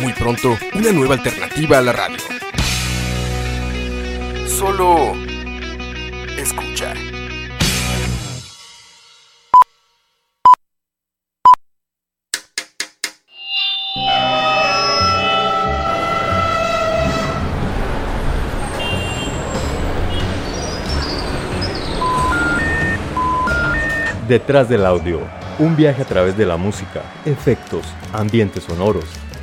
Muy pronto, una nueva alternativa a la radio. Solo escucha. Detrás del audio, un viaje a través de la música, efectos, ambientes sonoros,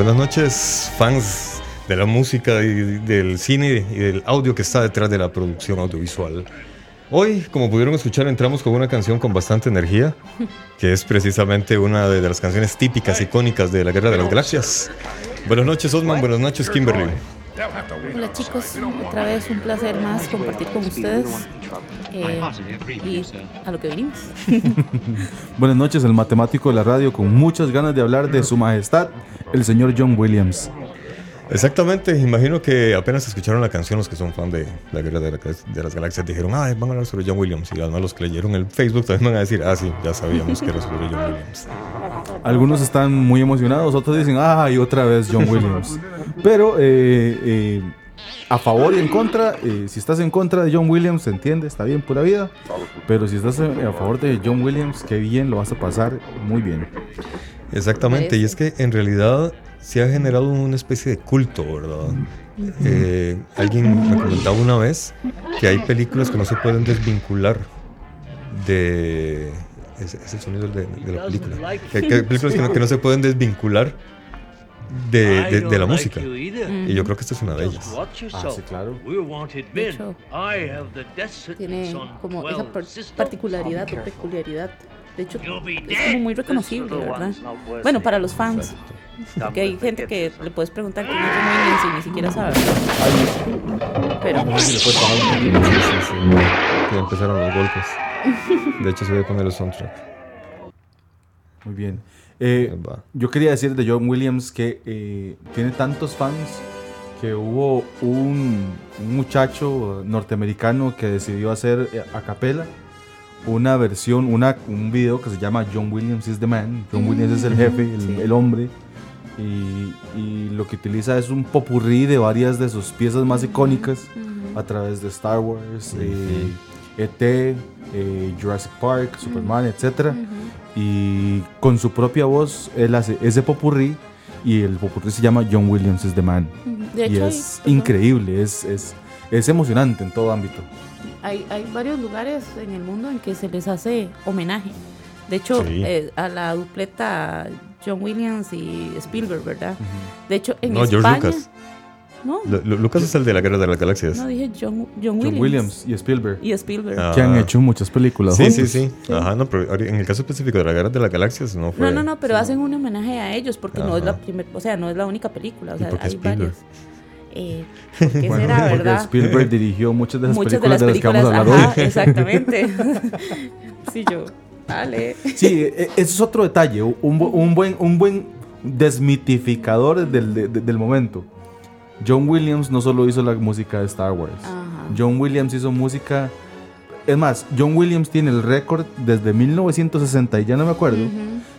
Buenas noches, fans de la música y del cine y del audio que está detrás de la producción audiovisual. Hoy, como pudieron escuchar, entramos con una canción con bastante energía, que es precisamente una de las canciones típicas, icónicas de la Guerra de las Galaxias. Buenas noches, Osman. Buenas noches, Kimberly. Hola chicos, otra vez un placer más compartir con ustedes eh, y a lo que venimos. Buenas noches, el matemático de la radio con muchas ganas de hablar de su majestad, el señor John Williams. Exactamente, imagino que apenas escucharon la canción los que son fan de la Guerra de, la- de las Galaxias dijeron, ah, van a hablar sobre John Williams. Y además los que leyeron el Facebook también van a decir, ah, sí, ya sabíamos que era sobre John Williams. Algunos están muy emocionados, otros dicen, ay, otra vez John Williams. Pero eh, eh, a favor y en contra, si estás en contra de John Williams, se entiende, está bien, pura vida. Pero si estás a favor de John Williams, qué bien, lo vas a pasar muy bien. Exactamente, y es que en realidad se ha generado una especie de culto, ¿verdad? Eh, alguien me comentaba una vez que hay películas que no se pueden desvincular de... Es, el sonido de, la película. Que, hay películas que no se pueden desvincular de, de- de la música. Y yo creo que esta es una de ellas. Ah, sí, claro. De hecho, tiene como esa par- particularidad o peculiaridad. De hecho, es como muy reconocible, ¿verdad? Bueno, para los fans. Porque hay gente que le puedes preguntar quién es John Williams y ni siquiera sabe. Pero Sí, sí, sí. Ya empezaron los golpes. De hecho, se voy a poner el soundtrack. Muy bien. Eh, yo quería decir de John Williams que eh, tiene tantos fans que hubo un, un muchacho norteamericano que decidió hacer eh, a capela una versión, una, un video que se llama John Williams is the man. John Williams es el jefe, el, sí. el hombre. Y, y lo que utiliza es un popurrí de varias de sus piezas más icónicas a través de Star Wars, eh, ET, eh, Jurassic Park, Superman, etc. Y con su propia voz, él hace ese popurrí y el popurrí se llama John Williams is the man. de y hecho, es increíble, es, es, es emocionante en todo ámbito. Hay, hay varios lugares en el mundo en que se les hace homenaje. De hecho, Sí. eh, a la dupleta John Williams y Spielberg, ¿verdad? De hecho, en No, George España... Lucas. No, Lu- Lu- Lucas es el de la Guerra de las Galaxias. no dije John, John Williams. John Williams y Spielberg, Y Spielberg. Ah. que han hecho muchas películas. Sí, sí, sí, Ajá, no, pero en el caso específico de la Guerra de las Galaxias no fue. No, no, no, pero hacen un homenaje a ellos porque no es la Ajá. primera, o sea, no es la única película, o ¿Y sea, por qué hay Spielberg? varias. Eh, ¿Por qué Bueno, será, porque verdad? Spielberg dirigió muchas de las Muchas de películas las de las, que vamos a películas, hablar ajá, hoy. exactamente. sí, yo, vale. Sí, e- ese es otro detalle. Un, bu- un buen, un buen, desmitificadores del, del momento. John Williams no solo hizo la música de Star Wars. John Williams hizo música. Es más, John Williams tiene el récord desde 1960, y ya no me acuerdo,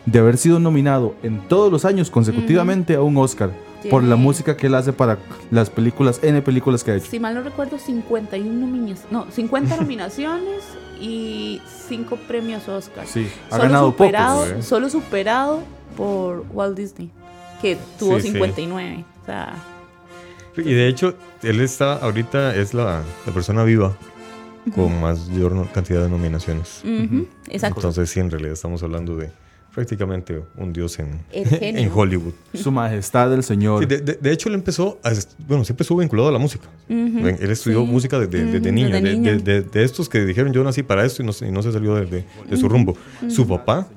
de haber sido nominado en todos los años consecutivamente a un Oscar por la música que él hace para las películas, N películas que ha hecho. Si mal no recuerdo, 51 nominaciones, no, 50 nominaciones y 5 premios Oscar. Sí, ha ganado poco. ¿eh? Solo superado por Walt Disney, que tuvo 59. O sea, y de hecho, él está ahorita, es la, persona viva con mayor cantidad de nominaciones. Exacto. Entonces, sí, en realidad estamos hablando de prácticamente un dios en, en Hollywood. Su majestad el señor. de, hecho, él empezó, bueno, siempre estuvo vinculado a la música. Él estudió música desde, niño, de, estos que dijeron yo nací para esto y no, y no se salió de, su rumbo. Su papá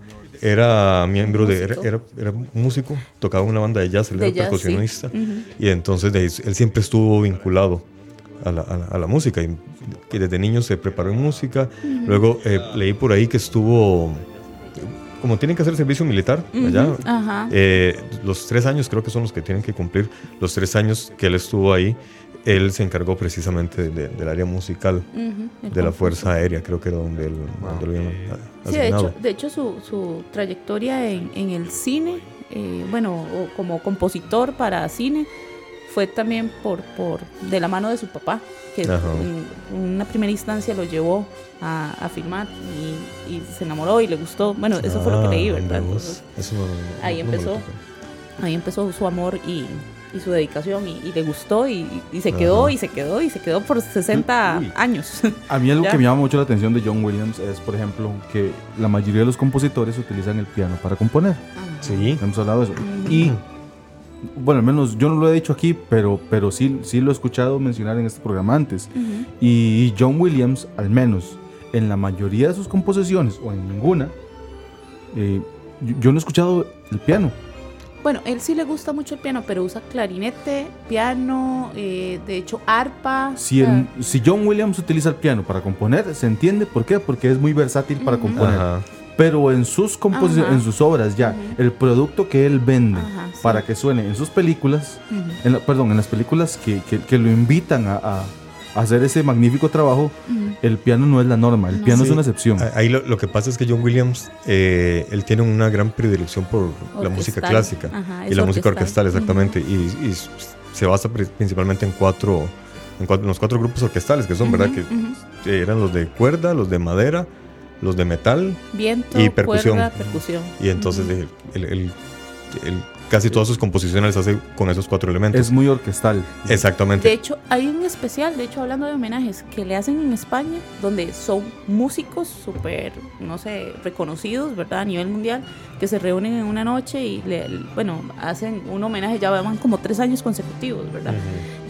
era miembro de, era, era, músico, tocaba en una banda de jazz, él era percusionista. Y entonces él siempre estuvo vinculado a la, a la, música. Y, desde niño se preparó en música. Luego eh, leí por ahí que estuvo como tienen que hacer servicio militar allá, eh, los tres años creo que son los que tienen que cumplir, los tres años que él estuvo ahí, él se encargó precisamente del área musical de la Fuerza Aérea, creo que era donde, él, lo habían Sí, de hecho, de hecho su, su trayectoria en, en el cine, eh, bueno, como compositor para cine, fue también por, por de la mano de su papá, que en, una primera instancia lo llevó a, a filmar y, se enamoró y le gustó. Bueno, eso fue lo que leí, ah, ¿verdad? ahí empezó, ahí empezó su amor y, y su dedicación y, le gustó y, se quedó y se quedó y se quedó por 60 años. A mí algo que me llama mucho la atención de John Williams es, por ejemplo, que la mayoría de los compositores utilizan el piano para componer. Sí. Hemos hablado de eso. Y, bueno, al menos yo no lo he dicho aquí, pero, pero sí, sí lo he escuchado mencionar en este programa antes. Y John Williams, al menos en la mayoría de sus composiciones o en ninguna, eh, yo no he escuchado el piano. Bueno, él sí le gusta mucho el piano, pero usa clarinete, piano, eh, de hecho arpa. Si, si John Williams utiliza el piano para componer, se entiende por qué, porque es muy versátil para componer. Pero en sus composiciones, en sus obras ya, el producto que él vende para que suene en sus películas, perdón, en las películas que, que, lo invitan a hacer ese magnífico trabajo, el piano no es la norma, el piano es una excepción. Ahí lo, que pasa es que John Williams, eh, él tiene una gran predilección por la música clásica y la música orquestal, exactamente, y, se basa principalmente en cuatro, en los cuatro grupos orquestales que son, ¿verdad? Que eran los de cuerda, los de madera, los de metal y percusión. percusión. Y entonces el casi todas sus composiciones las hace con esos cuatro elementos. Es muy orquestal. Exactamente. De hecho, hay un especial, de hecho, hablando de homenajes, que le hacen en España, donde son músicos súper, no sé, reconocidos, ¿verdad? A nivel mundial, que se reúnen en una noche y, le, bueno, hacen un homenaje, ya van como tres años consecutivos, ¿verdad?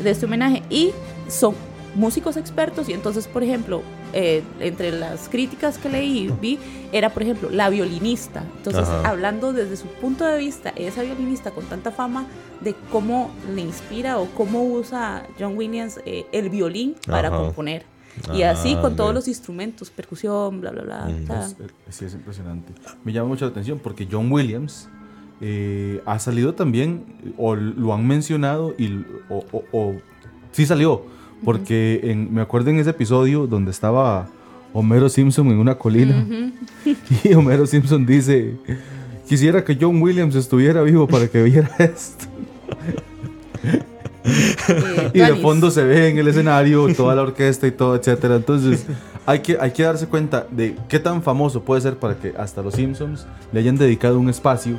De este homenaje. Y son músicos expertos y entonces, por ejemplo, eh, entre las críticas que leí, vi, era, por ejemplo, la violinista. Entonces, hablando desde su punto de vista, esa violinista con tanta fama de cómo le inspira o cómo usa John Williams eh, el violín para componer. Y así con todos los instrumentos, percusión, bla, bla, bla. sí, es impresionante. Me llama mucho la atención porque John Williams eh, ha salido también, o lo han mencionado, y, o, o sí salió, porque me acuerdo en ese episodio donde estaba Homero Simpson en una colina y Homero Simpson dice, quisiera que John Williams estuviera vivo para que viera esto. Eh, y de fondo se ve en el escenario toda la orquesta y todo, etcétera. Entonces, hay que, hay que darse cuenta de qué tan famoso puede ser para que hasta los Simpsons le hayan dedicado un espacio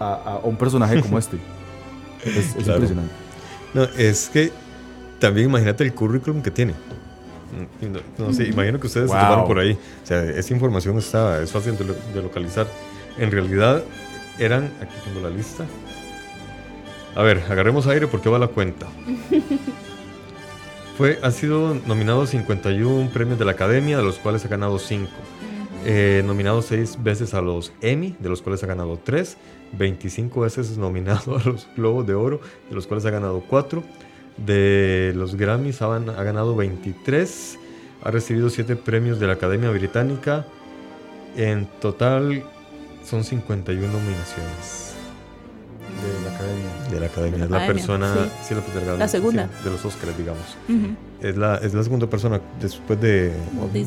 a, un personaje como este. Es, impresionante. No, es que también imagínate el currículum que tiene. No, sé, imagino que ustedes se tomaron por ahí. O sea, esa información está, es fácil de, localizar. En realidad, eran. Aquí tengo la lista. A ver, agarremos aire porque va la cuenta. Fue, ha sido nominado a 51 premios de la Academia, de los cuales ha ganado 5. Eh, nominado 6 veces a los Emmy, de los cuales ha ganado 3. 25 veces nominado a los Globos de Oro, de los cuales ha ganado 4 de los Grammys ha, ganado 23, ha recibido 7 premios de la Academia Británica. En total son 51 nominaciones. De la academia. Es la persona. Sí. la, segunda. de los Oscars, digamos. es, la, es la segunda persona después de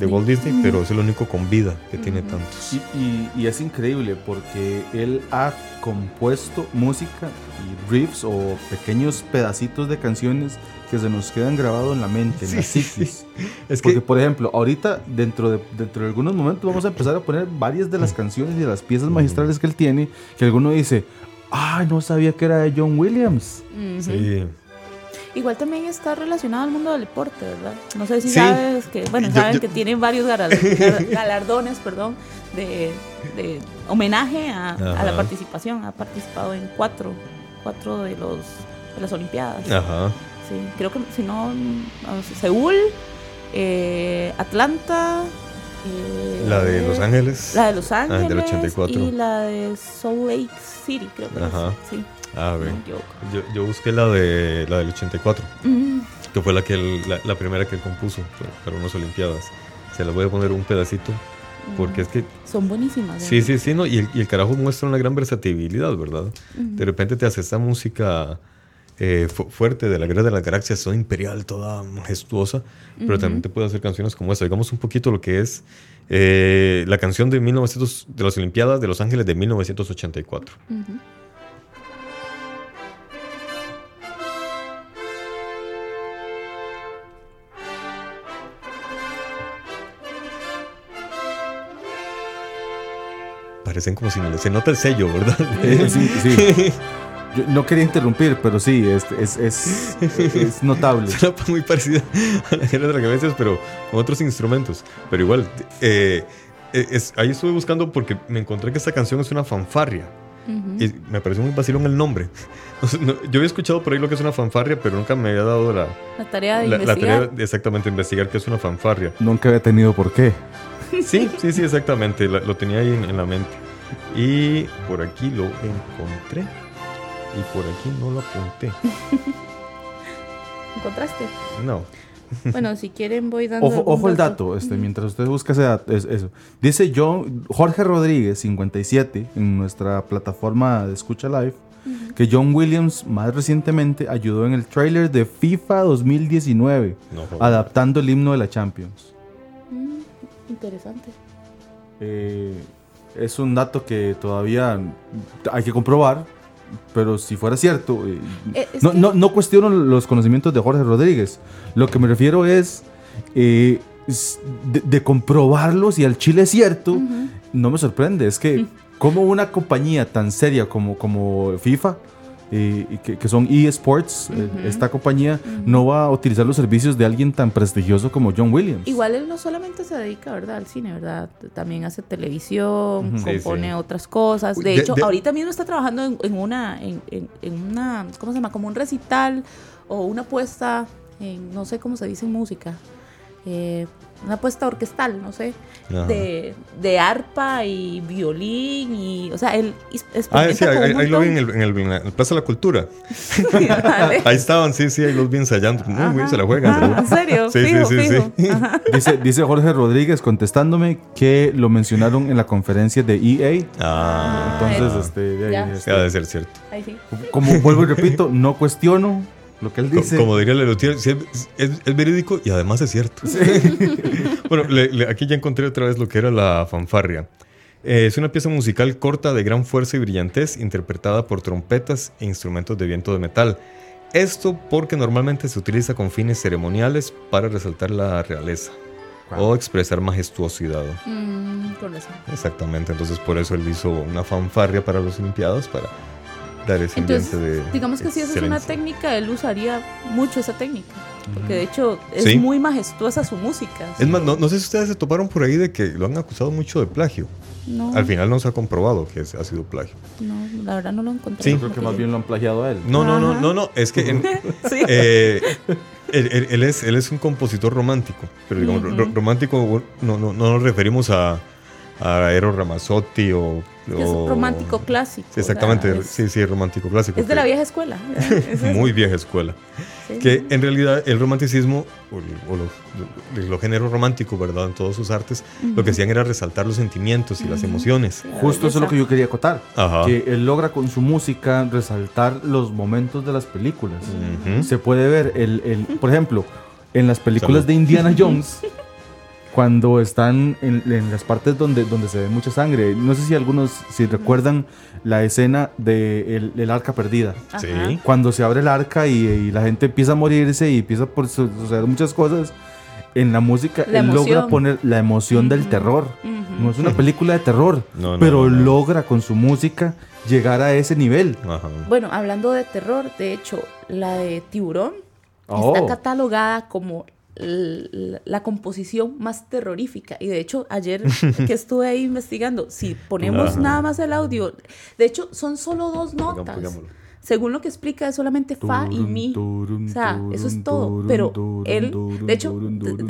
Walt Disney, pero es el único con vida que tiene tantos. Y, y, es increíble porque él ha compuesto música y riffs o pequeños pedacitos de canciones que se nos quedan grabados en la mente, en la psiquis. Es Porque, por ejemplo, ahorita, dentro de, dentro de algunos momentos, vamos a empezar a poner varias de las canciones y de las piezas magistrales que él tiene, que alguno dice, ay, no sabía que era de John Williams. Sí. Igual también está relacionado al mundo del deporte, ¿verdad? No sé si sabes que, bueno, saben que tiene varios galardones, perdón, de, homenaje a, la participación. Ha participado en cuatro, cuatro de los de las Olimpiadas. Ajá. Sí, creo que si no, Seúl, eh, Atlanta. Eh, la de Los Ángeles. La de Los Ángeles. Ah, del 84. Y la de Salt Lake City, creo que Ajá. sí. Ah, bien. yo, yo, busqué la de la del 84, que fue la que la, primera que él compuso para unas Olimpiadas. Se la voy a poner un pedacito porque es que... Son buenísimas. Sí, sí, sí, no, y el, y el carajo muestra una gran versatilidad, ¿verdad? De repente te hace esta música eh, fuerte de la Guerra de las Galaxias, son imperial, toda majestuosa, pero también te puede hacer canciones como esta. Digamos un poquito lo que es eh, la canción de, 1900, de las Olimpiadas de Los Ángeles de 1984. Parecen como si se nota el sello, ¿verdad? sí, sí. no quería interrumpir, pero sí, es, es, es, notable. Suena muy parecida a la de las cabezas, pero con otros instrumentos. Pero igual, eh, es, ahí estuve buscando porque me encontré que esta canción es una fanfarria. Y me pareció muy vacilón el nombre. yo había escuchado por ahí lo que es una fanfarria, pero nunca me había dado la, la tarea de investigar. La tarea de exactamente investigar qué es una fanfarria. Nunca había tenido por qué. Sí, sí, sí, exactamente. lo tenía ahí en la mente. Y por aquí lo encontré. Y por aquí no lo apunté. ¿Encontraste? No. Bueno, si quieren voy dando. Ojo, el dato, este, mientras usted busca ese dato, eso. Dice John, Jorge Rodríguez, 57, en nuestra plataforma de Escucha Live, que John Williams más recientemente ayudó en el trailer de FIFA 2019, adaptando el himno de la Champions. Mm, interesante. Eh, es un dato que todavía hay que comprobar, pero si fuera cierto, eh, eh, no, no, no, cuestiono los conocimientos de Jorge Rodríguez. Lo que me refiero es eh, de, comprobarlos y al Chile es cierto, no me sorprende. Es que, como una compañía tan seria como, como FIFA que, que, son eSports, eh, esta compañía no va a utilizar los servicios de alguien tan prestigioso como John Williams. Igual él no solamente se dedica, ¿verdad? Al cine, ¿verdad? También hace televisión, compone otras cosas. De, hecho, ahorita mismo está trabajando en, una, en, una, ¿cómo se llama? Como un recital o una puesta en, no sé cómo se dice en música. Eh, una apuesta orquestal, no sé, de, de, arpa y violín y, o sea, él Ah, sí, ahí, lo vi en el, en, el, en la Plaza de la Cultura. ahí estaban, sí, sí, ahí los vi ensayando. Muy bien, se la juegan. ¿En serio? Sí, sí, sí. sí. Dice, dice Jorge Rodríguez contestándome que lo mencionaron en la conferencia de EA. Ah. Entonces, este, de ahí, este, de ser cierto. Ahí sí. Como vuelvo y repito, no cuestiono lo que él dice. Como, diría Lelutier, es, es, verídico y además es cierto. bueno, aquí ya encontré otra vez lo que era la fanfarria. Eh, es una pieza musical corta de gran fuerza y brillantez, interpretada por trompetas e instrumentos de viento de metal. Esto porque normalmente se utiliza con fines ceremoniales para resaltar la realeza o expresar majestuosidad. Mm, Exactamente, entonces por eso él hizo una fanfarria para los Olimpiados, para entonces, digamos que si esa es una técnica, él usaría mucho esa técnica. Porque de hecho es muy majestuosa su música. Es más, no, sé si ustedes se toparon por ahí de que lo han acusado mucho de plagio. No. Al final no se ha comprado que ha sido plagio. No, la verdad no lo encontré. Sí, creo que más bien lo han plagiado a él. No, no, no, no, no. Es que eh, él, es, él es un compositor romántico. Pero digamos, romántico no, no, no nos referimos a a Eros Ramazzotti o, Es romántico clásico. Exactamente, sí, sí, romántico clásico. Es de la vieja escuela. muy vieja escuela. Que en realidad el romanticismo, o, los, géneros románticos, ¿verdad? En todos sus artes, lo que hacían era resaltar los sentimientos y las emociones. Justo eso es lo que yo quería acotar. Que él logra con su música resaltar los momentos de las películas. Se puede ver, el, el, por ejemplo, en las películas de Indiana Jones. Cuando están en, las partes donde, donde se ve mucha sangre. No sé si algunos, si recuerdan la escena de el, arca perdida. Sí. Cuando se abre el arca y, la gente empieza a morirse y empieza por suceder muchas cosas. En la música él logra poner la emoción del terror. No es una película de terror, pero logra con su música llegar a ese nivel. Bueno, hablando de terror, de hecho, la de Tiburón está oh. catalogada como la, composición más terrorífica. Y de hecho, ayer que estuve ahí investigando, si ponemos nada más el audio, de hecho, son solo dos notas. Según lo que explica, es solamente fa y mi. O sea, eso es todo. Pero él, de hecho,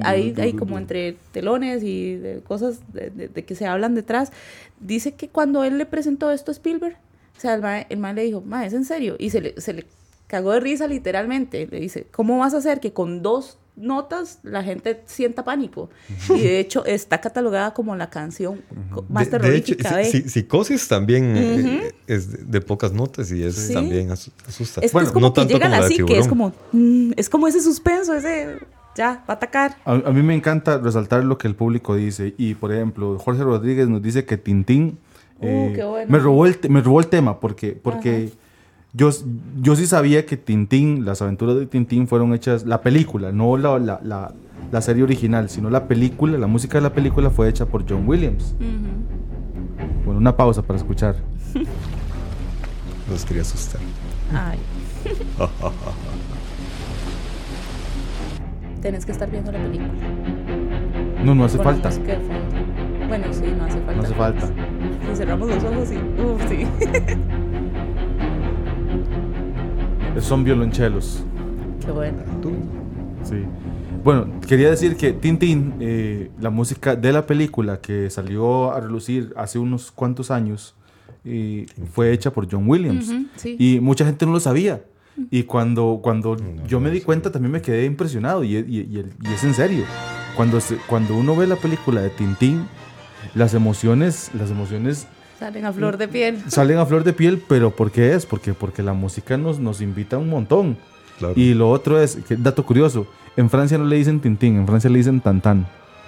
hay, hay como entre telones y cosas de, que se hablan detrás, dice que cuando él le presentó esto a Spielberg, o sea, el man, le dijo, ma, es en serio. Y se le, se le cagó de risa literalmente. Le dice, ¿cómo vas a hacer que con dos notas la gente sienta pánico. Y de hecho está catalogada como la canción más terrorífica. De hecho, psicosis también eh, es de, pocas notas y es también asusta. Es, bueno, como no que llegan así, que es como, mm, es como ese suspenso, ese ya, va a atacar. A, mí me encanta resaltar lo que el público dice. Y por ejemplo, Jorge Rodríguez nos dice que Tintín uh, eh, me, robó el, me robó el tema porque, porque yo, yo sí sabía que Tintín, las aventuras de Tintín fueron hechas, la película, no la, la, la, serie original, sino la película, la música de la película fue hecha por John Williams. Bueno, una pausa para escuchar. Los quería asustar. Ay. Tienes que estar viendo la película. No, no hace falta. Bueno, sí, no hace falta. No hace falta. Si cerramos los ojos, sí. Uf, sí. son violonchelos. Qué bueno. Sí. Bueno, quería decir que Tintín, eh, la música de la película que salió a relucir hace unos cuantos años, fue hecha por John Williams. Y mucha gente no lo sabía. Y cuando, cuando yo me di cuenta también me quedé impresionado y, es en serio. Cuando, cuando uno ve la película de Tintín, las emociones, las emociones Salen a flor de piel. Salen a flor de piel, pero ¿por qué es? Porque, porque la música nos, nos invita un montón. Y lo otro es, que, dato curioso, en Francia no le dicen Tintín, en Francia le dicen Tantán.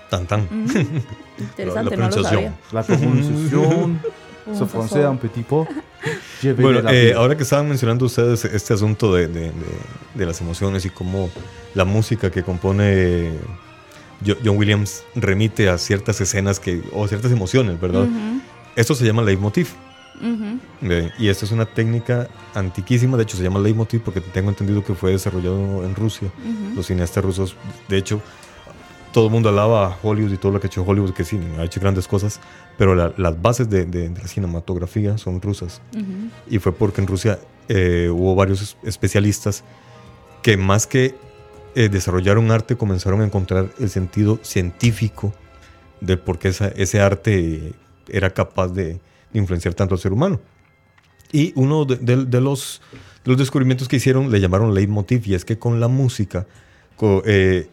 Tantán. Interesante, la, no lo sabía. La pronunciación. Se francés un petit peu. Bueno, eh, ahora que estaban mencionando ustedes este asunto de, de, de, las emociones y cómo la música que compone John Williams remite a ciertas escenas que, o ciertas emociones, ¿verdad? Esto se llama leitmotiv. y esta es una técnica antiquísima, de hecho se llama leitmotiv porque tengo entendido que fue desarrollado en Rusia. Los cineastas rusos, de hecho, todo el mundo alaba a Hollywood y todo lo que ha hecho Hollywood, que sí, ha hecho grandes cosas, pero las bases de, la cinematografía son rusas. Y fue porque en Rusia eh, hubo varios especialistas que más que eh, desarrollar un arte comenzaron a encontrar el sentido científico de por qué ese arte era capaz de, influenciar tanto al ser humano. Y uno de, los, los, descubrimientos que hicieron le llamaron leitmotiv, y es que con la música eh,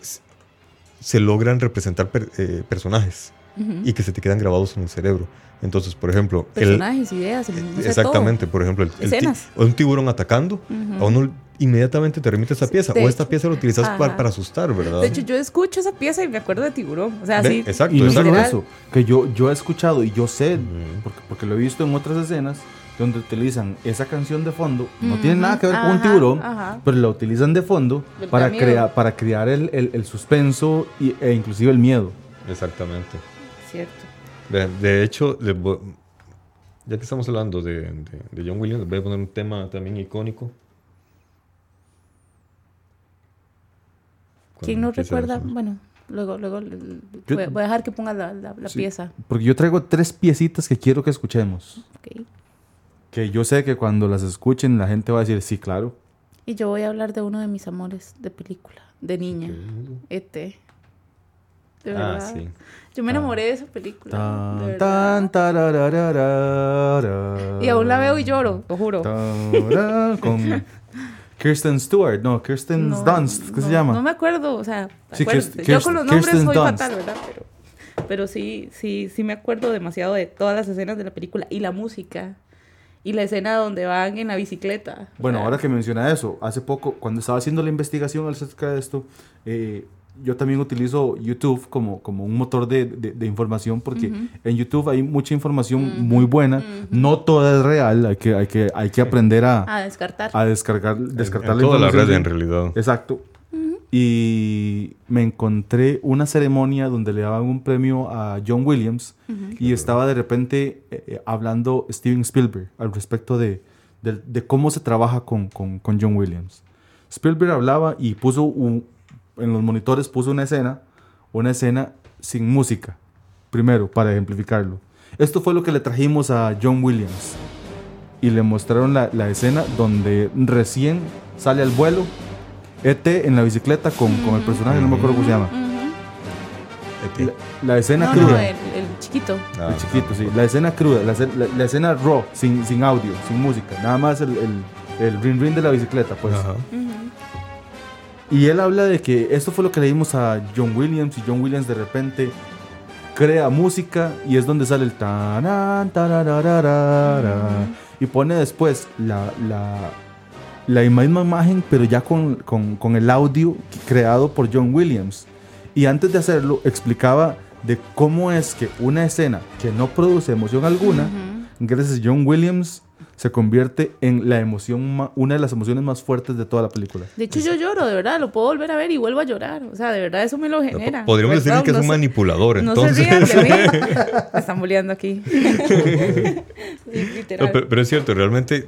se logran representar eh, personajes y que se te quedan grabados en el cerebro. Entonces, por ejemplo... Personajes, ideas, Exactamente, por ejemplo, el, un tiburón atacando, a uno inmediatamente te remite esa pieza. o esta pieza la utilizas para, asustar, ¿verdad? De hecho, yo escucho esa pieza y me acuerdo de tiburón. O sea, sí. Exacto, y no solo eso, que yo, yo he escuchado y yo sé, porque, porque, lo he visto en otras escenas, donde utilizan esa canción de fondo, no tiene nada que ver con un tiburón, pero la utilizan de fondo para, crear para crear el, el, suspenso e inclusive el miedo. Exactamente. Cierto. De, hecho, ya que estamos hablando de, de, John Williams, voy a poner un tema también icónico ¿Quién no recuerda? Bueno, luego, luego voy, a dejar que ponga la, la, pieza. Porque yo traigo tres piecitas que quiero que escuchemos. Que yo sé que cuando las escuchen la gente va a decir, sí, claro. Y yo voy a hablar de uno de mis amores de película, de niña. E.T. De ah, verdad. Ah, sí. Yo me enamoré de esa película. Tan, tan, y aún la veo y lloro, lo juro. con Kirsten Stewart, no, Kirsten Dunst, ¿qué se llama? No me acuerdo, o sea, sí, yo con los nombres soy fatal, ¿verdad? Pero, pero sí, sí, sí me acuerdo demasiado de todas las escenas de la película y la música. Y la escena donde van en la bicicleta. Bueno, ahora que menciona eso, hace poco, cuando estaba haciendo la investigación acerca de esto, eh, yo también utilizo YouTube como, como un motor de, de, información porque en YouTube hay mucha información muy buena. No toda es real, hay que, hay que, hay que aprender a, a descartar. A descargar, descartar la toda la red en realidad. Exacto. Y me encontré una ceremonia donde le daban un premio a John Williams y estaba de repente eh, eh, hablando Steven Spielberg al respecto de, de cómo se trabaja con, con, con John Williams. Spielberg hablaba y puso un, en los monitores puso una escena, una escena sin música, primero, para ejemplificarlo. Esto fue lo que le trajimos a John Williams. Y le mostraron la, la escena donde recién sale al vuelo ET en la bicicleta con, con el personaje, no me acuerdo cómo se llama. E la, escena cruda. el, chiquito. Ah, el chiquito, sí. La escena cruda, la, la, escena raw, sin, sin audio, sin música. Nada más el, el, el ring ring de la bicicleta, pues. Ajá. Y él habla de que esto fue lo que le dimos a John Williams y John Williams de repente crea música y es donde sale el taran, y pone después la, la, la misma imagen pero ya con, con, con, el audio creado por John Williams. Y antes de hacerlo explicaba de cómo es que una escena que no produce emoción alguna, gracias a John Williams, se convierte en la emoción, una de las emociones más fuertes de toda la película. De hecho, yo lloro, de verdad, lo puedo volver a ver y vuelvo a llorar. O sea, de verdad, eso me lo genera. podríamos decir que es un manipulador, entonces. No se rían de mí. me están bulleando aquí. pero, es cierto, realmente,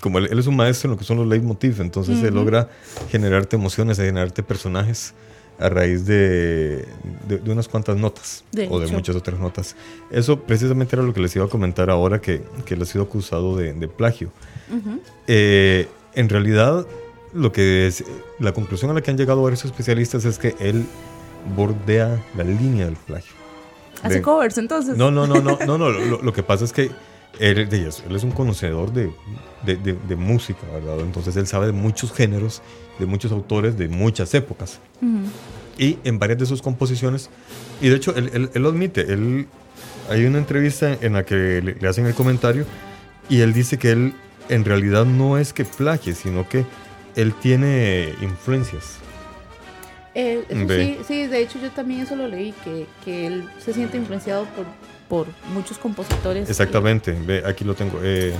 como él, es un maestro en lo que son los leitmotiv, entonces se logra generarte emociones, generarte personajes a raíz de, de, unas cuantas notas o de muchas otras notas. Eso precisamente era lo que les iba a comentar ahora que, que él ha sido acusado de, de plagio. Eh, en realidad, lo que es, la conclusión a la que han llegado varios especialistas es que él bordea la línea del plagio. ¿Hace covers entonces? No, no, no, no, no, no. Lo, lo que pasa es que él, él es un conocedor de, de, de, música, ¿verdad? Entonces él sabe de muchos géneros, de muchos autores, de muchas épocas. Y en varias de sus composiciones, y de hecho él, él, él lo admite, él, hay una entrevista en la que le, hacen el comentario y él dice que él en realidad no es que plagie, sino que él tiene influencias. Eh, sí, sí, de hecho yo también eso lo leí, que, que él se siente influenciado por por muchos compositores. Exactamente, ve, aquí lo tengo. Eh,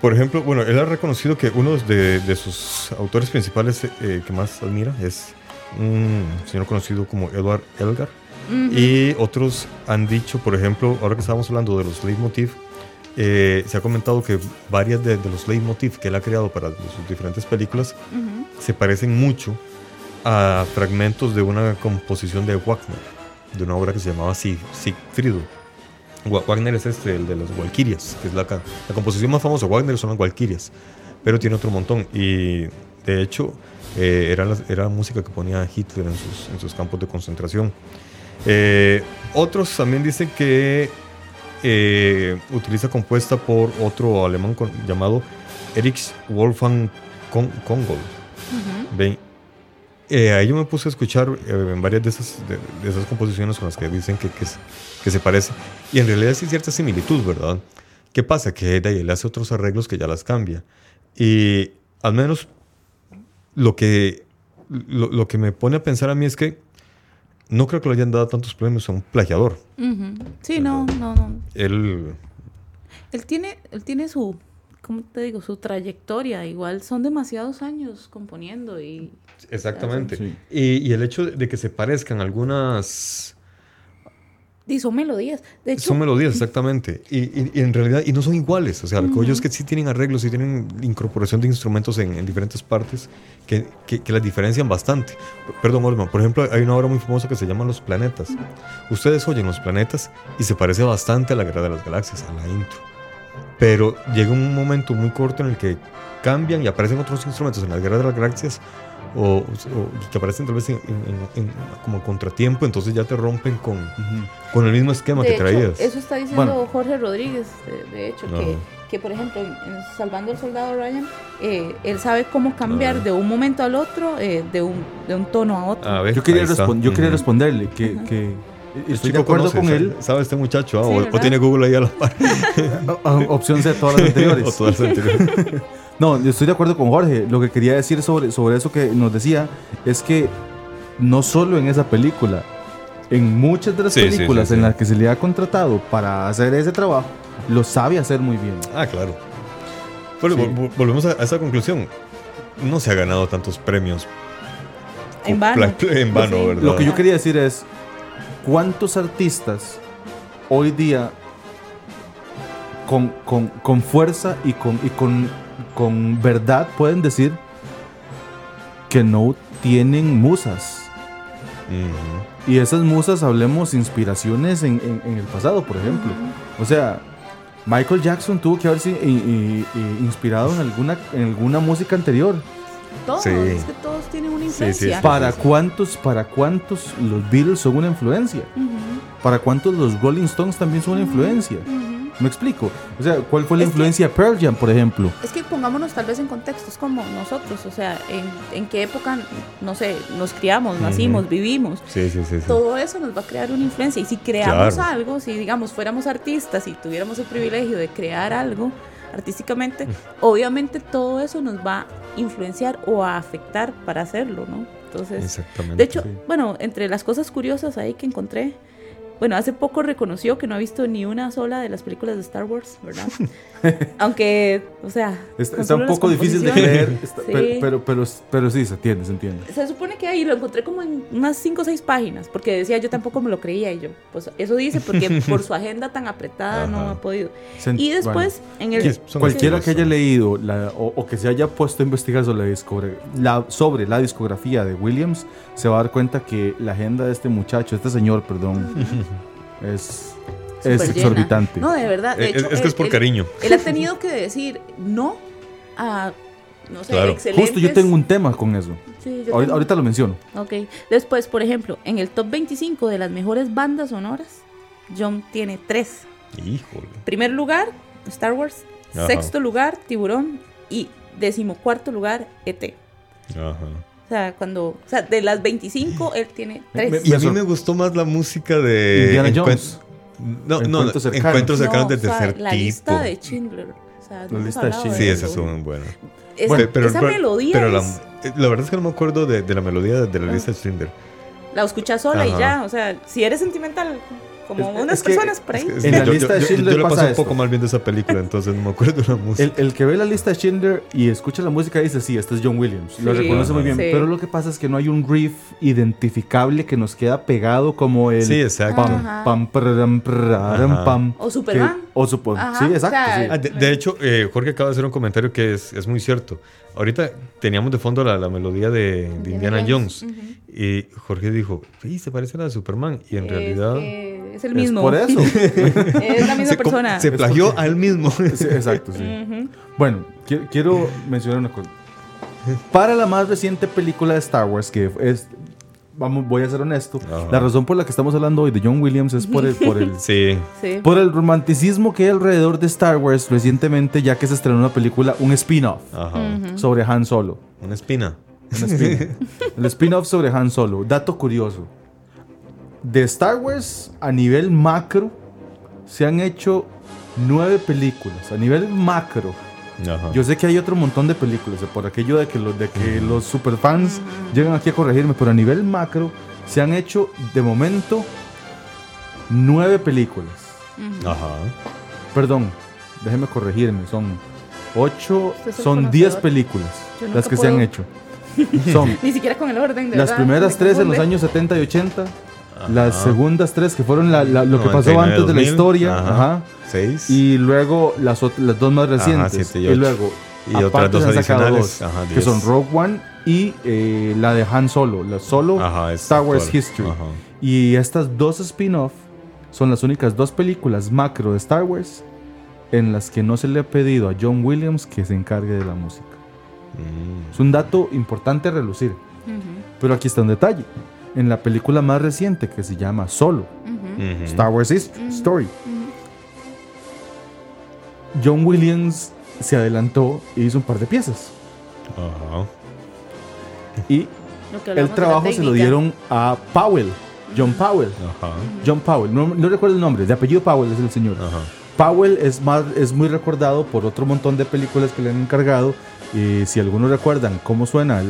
por ejemplo, bueno, él ha reconocido que uno de, de sus autores principales eh, que más admira es un señor conocido como Edward Elgar. Y otros han dicho, por ejemplo, ahora que estábamos hablando de los leitmotiv, eh, se ha comentado que varias de, los leitmotiv que él ha creado para sus diferentes películas se parecen mucho a fragmentos de una composición de Wagner, de una obra que se llamaba Siegfried. Wagner es este, el de las Walquirias, que es la, la composición más famosa. Wagner son las Walquirias, pero tiene otro montón. Y de hecho, eh, era, era música que ponía Hitler en sus, en sus campos de concentración. Eh, otros también dicen que eh, utiliza compuesta por otro alemán llamado Erich Wolfgang Kongol. Eh, ahí yo me puse a escuchar eh, en varias de esas, de, esas composiciones con las que dicen que, que, se parece. Y en realidad sí hay cierta similitud, ¿verdad? ¿Qué pasa? Que de ahí él hace otros arreglos que ya las cambia. Y al menos lo que, lo, que me pone a pensar a mí es que no creo que le hayan dado tantos premios a un plagiador. Sí, no, no, no. Él... Él tiene, él tiene su, ¿cómo te digo? Su trayectoria. Igual son demasiados años componiendo y... Exactamente. Y, el hecho de que se parezcan algunas... Y son melodías. De hecho, son melodías, exactamente. Y, en realidad, y no son iguales. O sea, uh es que sí tienen arreglos, sí tienen incorporación de instrumentos en, diferentes partes que, que, las diferencian bastante. Perdón, Olman, por ejemplo, hay una obra muy famosa que se llama Los Planetas. Ustedes oyen Los Planetas y se parece bastante a la Guerra de las Galaxias, a la intro. Pero llega un momento muy corto en el que cambian y aparecen otros instrumentos en la Guerra de las Galaxias o, que aparecen tal vez en, como contratiempo, entonces ya te rompen con, con el mismo esquema que traías. Eso está diciendo Jorge Rodríguez, de, hecho, que, que, por ejemplo, en, Salvando al Soldado Ryan, eh, él sabe cómo cambiar ah. de un momento al otro, eh, de, un, de un tono a otro. yo, quería yo quería responderle que, que estoy de acuerdo con él. ¿Sabe este muchacho? Ah, o, tiene Google ahí a la par. Opción C, todas las anteriores. todas las anteriores. No, estoy de acuerdo con Jorge. Lo que quería decir sobre, sobre eso que nos decía es que no solo en esa película, en muchas de las películas en las que se le ha contratado para hacer ese trabajo, lo sabe hacer muy bien. Ah, claro. Bueno, volvemos a, esa conclusión. No se ha ganado tantos premios. En vano. En vano, ¿verdad? Lo que yo quería decir es, ¿cuántos artistas hoy día con, con, con fuerza y con, y con con verdad pueden decir que no tienen musas. Y esas musas, hablemos inspiraciones en, el pasado, por ejemplo. O sea, Michael Jackson tuvo que haberse inspirado en alguna, en alguna música anterior. Todos, es que todos tienen ¿Para cuántos, para cuántos los Beatles son una influencia? ¿Para cuántos los Rolling Stones también son una influencia? ¿Me explico? O sea, ¿cuál fue la influencia de Pearl Jam, por ejemplo? Es que pongámonos tal vez en contextos como nosotros, o sea, en, qué época, no sé, nos criamos, nacimos, vivimos. Sí, sí, sí, Todo eso nos va a crear una influencia. Y si creamos algo, si digamos fuéramos artistas y tuviéramos el privilegio de crear algo artísticamente, obviamente todo eso nos va a influenciar o a afectar para hacerlo, ¿no? Entonces, Exactamente, de hecho, bueno, entre las cosas curiosas ahí que encontré, bueno, hace poco reconoció que no ha visto ni una sola de las películas de Star Wars, ¿verdad? Aunque, o sea... Está, un poco difícil de creer, pero, pero, pero, sí, se entiende, se entiende. Se supone que ahí lo encontré como en unas 5 o 6 páginas, porque decía yo tampoco me lo creía y yo, pues eso dice porque por su agenda tan apretada no ha podido. y después, en el... Cualquiera que haya leído o, que se haya puesto a investigar sobre la, sobre la discografía de Williams, se va a dar cuenta que la agenda de este muchacho, este señor, perdón, es, es exorbitante. No, de verdad. es, que es por cariño. Él ha tenido que decir no a, no sé, excelentes. Justo yo tengo un tema con eso. Sí, ahorita, lo menciono. Ok. Después, por ejemplo, en el top 25 de las mejores bandas sonoras, John tiene tres. Híjole. Primer lugar, Star Wars. Sexto lugar, Tiburón. Y decimocuarto lugar, ET. Ajá. O sea, cuando. O sea, de las 25, él tiene 3. y a mí me gustó más la música de. Indiana Jones. No, no, encuentros cercanos, encuentros cercanos del tercer tipo. La lista de Schindler. O sea, la lista de Schindler. Sí, esas son buenas. Esa, bueno, pero, esa melodía. Pero la, la, verdad es que no me acuerdo de, de la melodía de la lista de Schindler. La escuchas sola y ya. O sea, si eres sentimental, como unas personas por ahí. en la lista de Schindler yo, yo, pasa un poco mal viendo esa película, entonces no me acuerdo de la música. El, que ve la lista de Schindler y escucha la música dice, sí, este es John Williams. lo reconoce muy bien. Pero lo que pasa es que no hay un riff identificable que nos queda pegado como el... Sí, exacto. Pam, pam, pam, o Superman. o Superman. Sí, exacto. Ah, de, hecho, eh, Jorge acaba de hacer un comentario que es, es muy cierto. Ahorita teníamos de fondo la, la melodía de, Indiana Jones. Y Jorge dijo, sí, se parece a la de Superman. Y en realidad... Es el mismo. por eso. es la misma persona. Se plagió a él mismo. exacto, sí. Bueno, quiero, mencionar una cosa. Para la más reciente película de Star Wars, que es vamos, voy a ser honesto, la razón por la que estamos hablando hoy de John Williams es por el, por el, sí. por el romanticismo que hay alrededor de Star Wars recientemente, ya que se estrenó una película, un spin-off sobre Han Solo. Una espina. Una espina. el spin-off sobre Han Solo. Dato curioso de Star Wars a nivel macro se han hecho nueve películas. A nivel macro. Yo sé que hay otro montón de películas, por aquello de que los, de que los superfans llegan aquí a corregirme, pero a nivel macro se han hecho de momento nueve películas. Ajá. Perdón, déjeme corregirme, son ocho, son diez películas las que se han hecho. Son Ni siquiera con el orden de Las primeras tres en los años 70 y 80, las segundas tres, que fueron lo que pasó antes de la historia. Ajá. Seis. Y luego las, las dos más recientes. y, luego, y otras dos adicionales. que son Rogue One y eh, la de Han Solo. La Solo Star Wars History. Y estas dos spin-off son las únicas dos películas macro de Star Wars en las que no se le ha pedido a John Williams que se encargue de la música. Mm. Es un dato importante a relucir. Pero aquí está un detalle. En la película más reciente que se llama Solo, Star Wars Story, John Williams se adelantó y hizo un par de piezas. Ajá. Y el trabajo se lo dieron a Powell, John Powell. Ajá. John Powell, no, recuerdo el nombre, de apellido Powell es el señor. Ajá. Powell es, más, es muy recordado por otro montón de películas que le han encargado. Y si algunos recuerdan cómo suena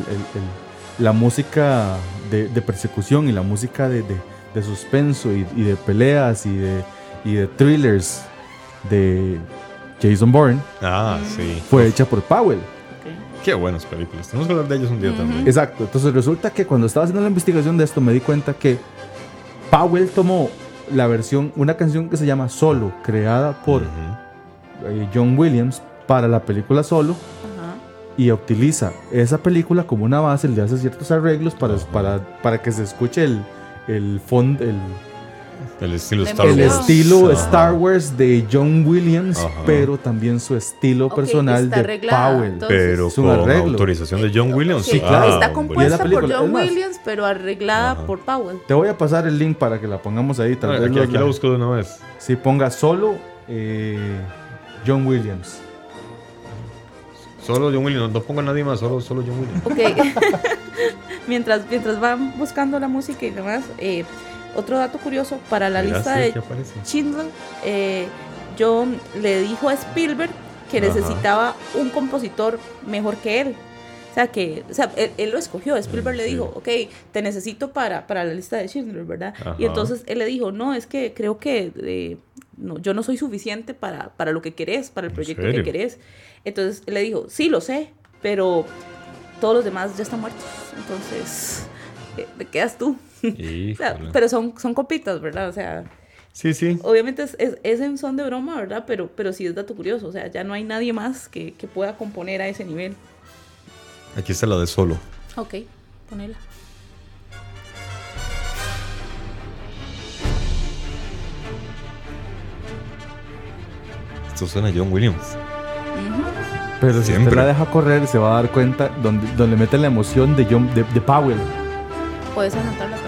la música de, persecución y la música de, suspenso y, de peleas y de, y de thrillers de Jason Bourne, ah, sí. fue hecha por Powell. Qué buenas películas. Tenemos que hablar de ellos un día también. Exacto. Entonces resulta que cuando estaba haciendo la investigación de esto me di cuenta que Powell tomó la versión, una canción que se llama Solo, creada por eh, John Williams para la película Solo. Y utiliza esa película como una base, le hace ciertos arreglos para, para, para que se escuche el, el fondo, el, el estilo Star Wars. El estilo Star Wars de John Williams, pero también su estilo personal de Powell. pero con autorización de John Williams. Sí, claro. Está compuesta por John Williams, pero arreglada por Powell. Te voy a pasar el link para que la pongamos ahí. Tal vez aquí, la busco de una vez. Sí, ponga solo eh, John Williams. Solo John Williams, no ponga nadie más, solo, solo John Williams. Ok. mientras, mientras van buscando la música y demás, eh, otro dato curioso, para la lista de Schindler, eh, John le dijo a Spielberg que necesitaba un compositor mejor que él. O sea, que o sea, él, lo escogió. Spielberg le dijo, ok, te necesito para, para la lista de Schindler, ¿verdad? Y entonces él le dijo, no, es que creo que eh, no, yo no soy suficiente para, para lo que querés, para el proyecto que querés. Entonces le dijo, sí, lo sé, pero todos los demás ya están muertos. Entonces, eh, ¿te quedas tú? pero son, son copitas, ¿verdad? O sea, sí, sí. Obviamente es, es, en son de broma, ¿verdad? Pero, pero sí es dato curioso. O sea, ya no hay nadie más que, que pueda componer a ese nivel. Aquí está la de solo. Ok, ponela. Esto suena a John Williams. Pero si usted la deja correr, se va a dar cuenta donde, donde mete la emoción de, John, de, de Powell. Puedes anotarla tal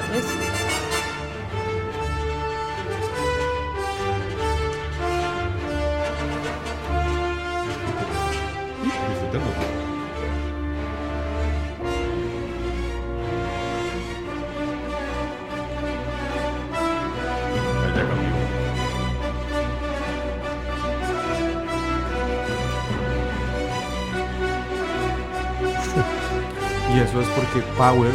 Power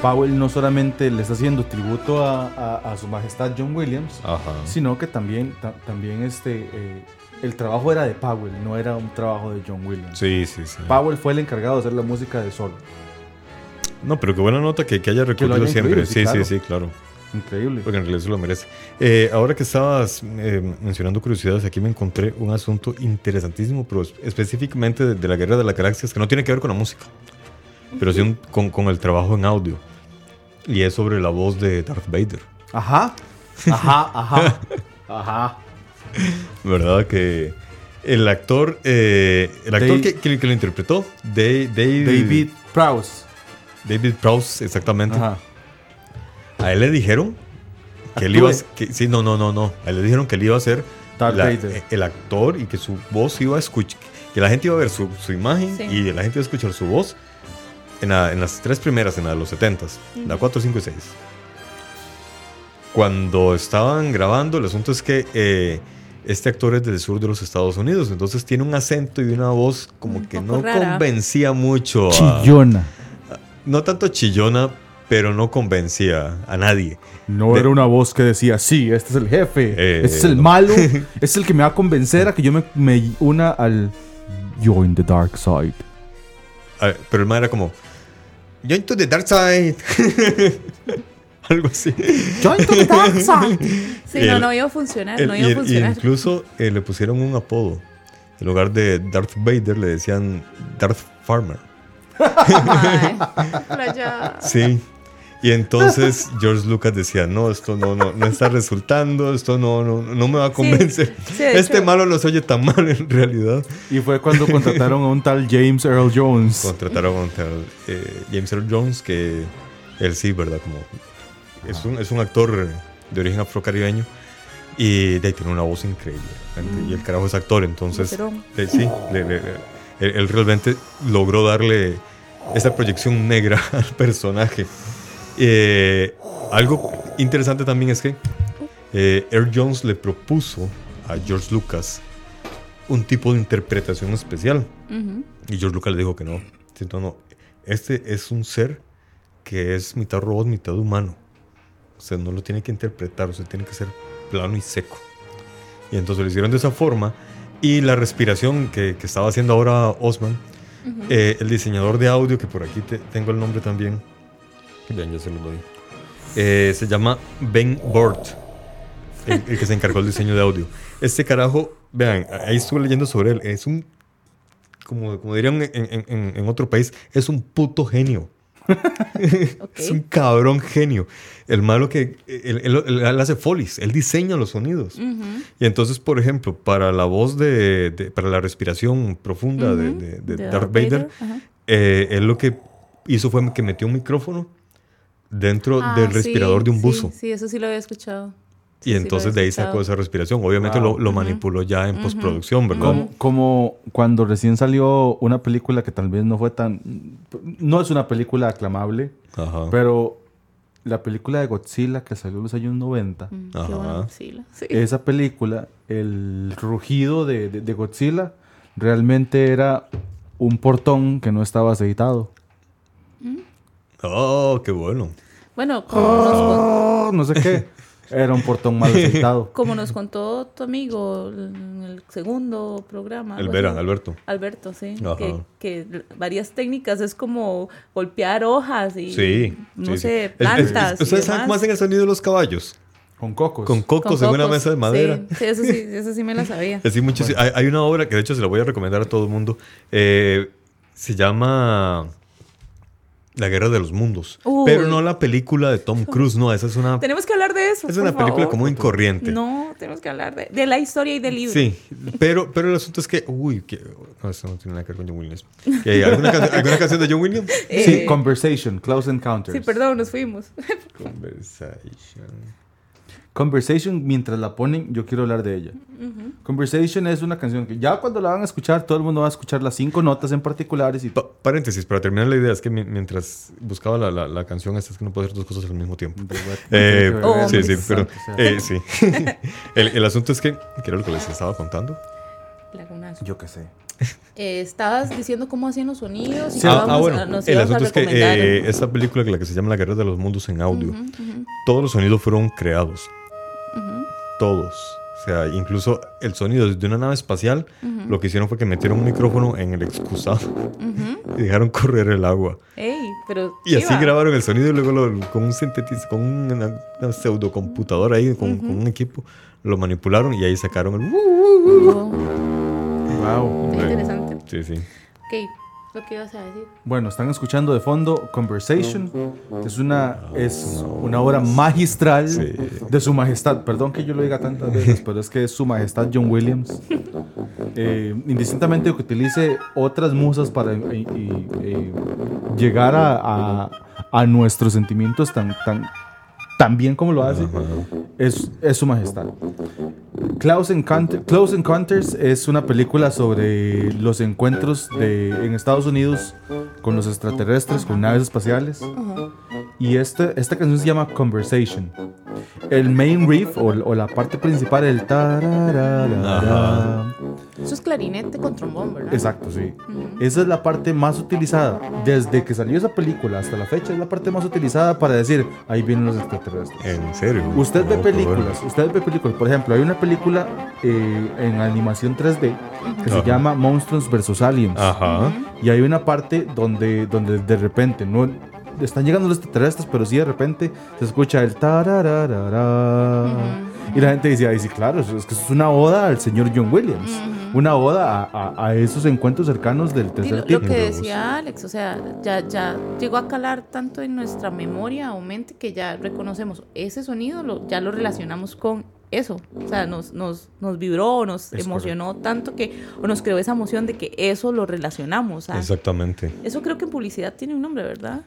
Powell no solamente le está haciendo tributo a, su majestad John Williams, sino que también, también este, eh, el trabajo era de Powell, no era un trabajo de John Williams. Sí, sí, sí. Powell fue el encargado de hacer la música de solo. No, pero qué buena nota que, que haya recurrido siempre. Sí, sí, sí, claro. Increíble. Porque en realidad se lo merece. Eh, ahora que estabas eh, mencionando curiosidades, aquí me encontré un asunto interesantísimo, pero específicamente de, la Guerra de las Galaxias, que no tiene que ver con la música, pero sí con, con el trabajo en audio. Y es sobre la voz de Darth Vader. Ajá. Ajá, ajá. ajá. ¿Verdad? Que el actor, eh, el actor que, que, lo interpretó, David, David Prowse. David Prowse, exactamente. Ajá. A él le dijeron que él iba a, que, sí, no, no, no, no. A él le dijeron que él iba a ser el actor y que su voz iba a escuchar, que la gente iba a ver su, su imagen y la gente iba a escuchar su voz en, las tres primeras, en la de los 70 la 4, 5 y 6. Cuando estaban grabando, el asunto es que eh, este actor es del sur de los Estados Unidos, entonces tiene un acento y una voz como que no convencía mucho. Chillona. no tanto chillona, pero no convencía a nadie. No era una voz que decía, sí, este es el jefe, eh, este es el malo, este es el que me va a convencer a que yo me, me una al Join the Dark Side. pero el man era como, Join to the dark side. Algo así. Join to the dark side. Sí, no, no iba a funcionar. no iba a funcionar. incluso eh, le pusieron un apodo. En lugar de Darth Vader le decían Darth Farmer. Ay, sí. Y entonces George Lucas decía, no, esto no, no, no está resultando, esto no, no, no me va a convencer. este malo no se oye tan mal en realidad. Y fue cuando contrataron a un tal James Earl Jones. Contrataron a un tal eh, James Earl Jones, que él sí, ¿verdad? Como es un, es un actor de origen afrocaribeño y de, tiene una voz increíble. Y el carajo es actor, entonces sí, él, realmente logró darle esa proyección negra al personaje. Eh, algo interesante también es que eh, Earl Jones le propuso a George Lucas un tipo de interpretación especial. Y George Lucas le dijo que no. no. Este es un ser que es mitad robot, mitad humano. O sea, no lo tiene que interpretar, o sea, tiene que ser plano y seco. Y entonces lo hicieron de esa forma. Y la respiración que, que estaba haciendo ahora Osman, eh, el diseñador de audio, que por aquí tengo el nombre también, ya se lo doy, eh, se llama Ben Bort, el, que se encargó del diseño de audio. Este carajo, vean, ahí estuve leyendo sobre él, es un, como, como dirían en, en, en otro país, es un puto genio. es un cabrón genio. El malo que él, hace folies, él diseña los sonidos. Y entonces, por ejemplo, para la voz de, para la respiración profunda de, Darth Vader, eh, él lo que hizo fue que metió un micrófono dentro ah, del respirador de un buzo. sí, eso sí lo había escuchado. Y entonces de ahí sacó esa respiración. Obviamente lo, manipuló ya en postproducción, ¿verdad? Como, cuando recién salió una película que tal vez no fue tan... No es una película aclamable, pero la película de Godzilla que salió en los años 90. Mm, esa película, el rugido de, Godzilla realmente era un portón que no estaba aceitado. Oh, qué bueno. Bueno, oh, no sé qué. Era un portón mal aceitado. Como nos contó tu amigo en el segundo programa. El Vera, Alberto. Alberto, sí. Que, varias técnicas es como golpear hojas y sí, no sé, plantas. ¿Ustedes saben cómo hacen el sonido de los caballos? Con cocos. Con cocos, en una mesa de madera. Sí, eso sí, eso sí me la sabía. Sí, muchísimo. Hay, una obra que de hecho se la voy a recomendar a todo el mundo. Eh, se llama la Guerra de los Mundos. Pero no la película de Tom Cruise, no, esa es una... Tenemos que hablar de eso. Es una película como incorriente. No, tenemos que hablar de, la historia y del libro. Sí, pero, pero el asunto es que... Uy, que, no, eso no tiene nada que ver con John Williams. ¿Alguna, ¿Alguna, canción de John Williams? Eh, sí, Conversation, Close Encounters. Sí, perdón, nos fuimos. Conversation. Conversation, mientras la ponen, yo quiero hablar de ella. Conversation es una canción que ya cuando la van a escuchar, todo el mundo va a escuchar las cinco notas en particulares. Y... paréntesis, para terminar la idea, es que mientras buscaba la, la, canción, esta es que no puedo hacer dos cosas al mismo tiempo. Eh, sí, sí, pero eh, sí. el, el, asunto es que, ¿qué era lo que les estaba contando? Yo qué sé. Eh, estabas diciendo cómo hacían los sonidos. Y ah, ah, bueno, el asunto es que eh, esta película, la que se llama La Guerra de los Mundos en audio, todos los sonidos fueron creados todos. O sea, incluso el sonido de una nave espacial, lo que hicieron fue que metieron un micrófono en el excusado y dejaron correr el agua. pero y así grabaron el sonido y luego con un sintetizador, con una, pseudocomputadora ahí, con, un equipo, lo manipularon y ahí sacaron el... Wow. interesante. Sí, sí. Ok, lo que ibas a decir. Bueno, están escuchando de fondo Conversation. Es una, es una obra magistral de su majestad. Perdón que yo lo diga tantas veces, pero es que es su majestad John Williams. Eh, indistintamente que utilice otras musas para llegar a, a, nuestros sentimientos tan, tan, tan bien como lo hace, es, es su majestad. Close, Encounters es una película sobre los encuentros de, en Estados Unidos con los extraterrestres, con naves espaciales. Y este, esta canción se llama Conversation. El main riff o, la parte principal, el Eso es clarinete con trombón, ¿verdad? Exacto, sí. Esa es la parte más utilizada. Desde que salió esa película hasta la fecha, es la parte más utilizada para decir, ahí vienen los extraterrestres. ¿En serio? Usted ve películas, usted ve películas. Por ejemplo, hay una película eh, en animación 3D que se llama Monsters vs. Aliens. Ajá. Y hay una parte donde, donde de repente, no, están llegando los extraterrestres, pero sí de repente se escucha el tarararara. Y la gente decía, sí, claro, es que es una oda al señor John Williams. Una oda a, esos encuentros cercanos del tercer tipo. Lo que decía Alex, o sea, ya, ya llegó a calar tanto en nuestra memoria o mente que ya reconocemos ese sonido, lo, ya lo relacionamos con eso. O sea, nos, nos, nos vibró, nos emocionó tanto que, o nos creó esa emoción de que eso lo relacionamos. Exactamente. Eso creo que en publicidad tiene un nombre, ¿verdad?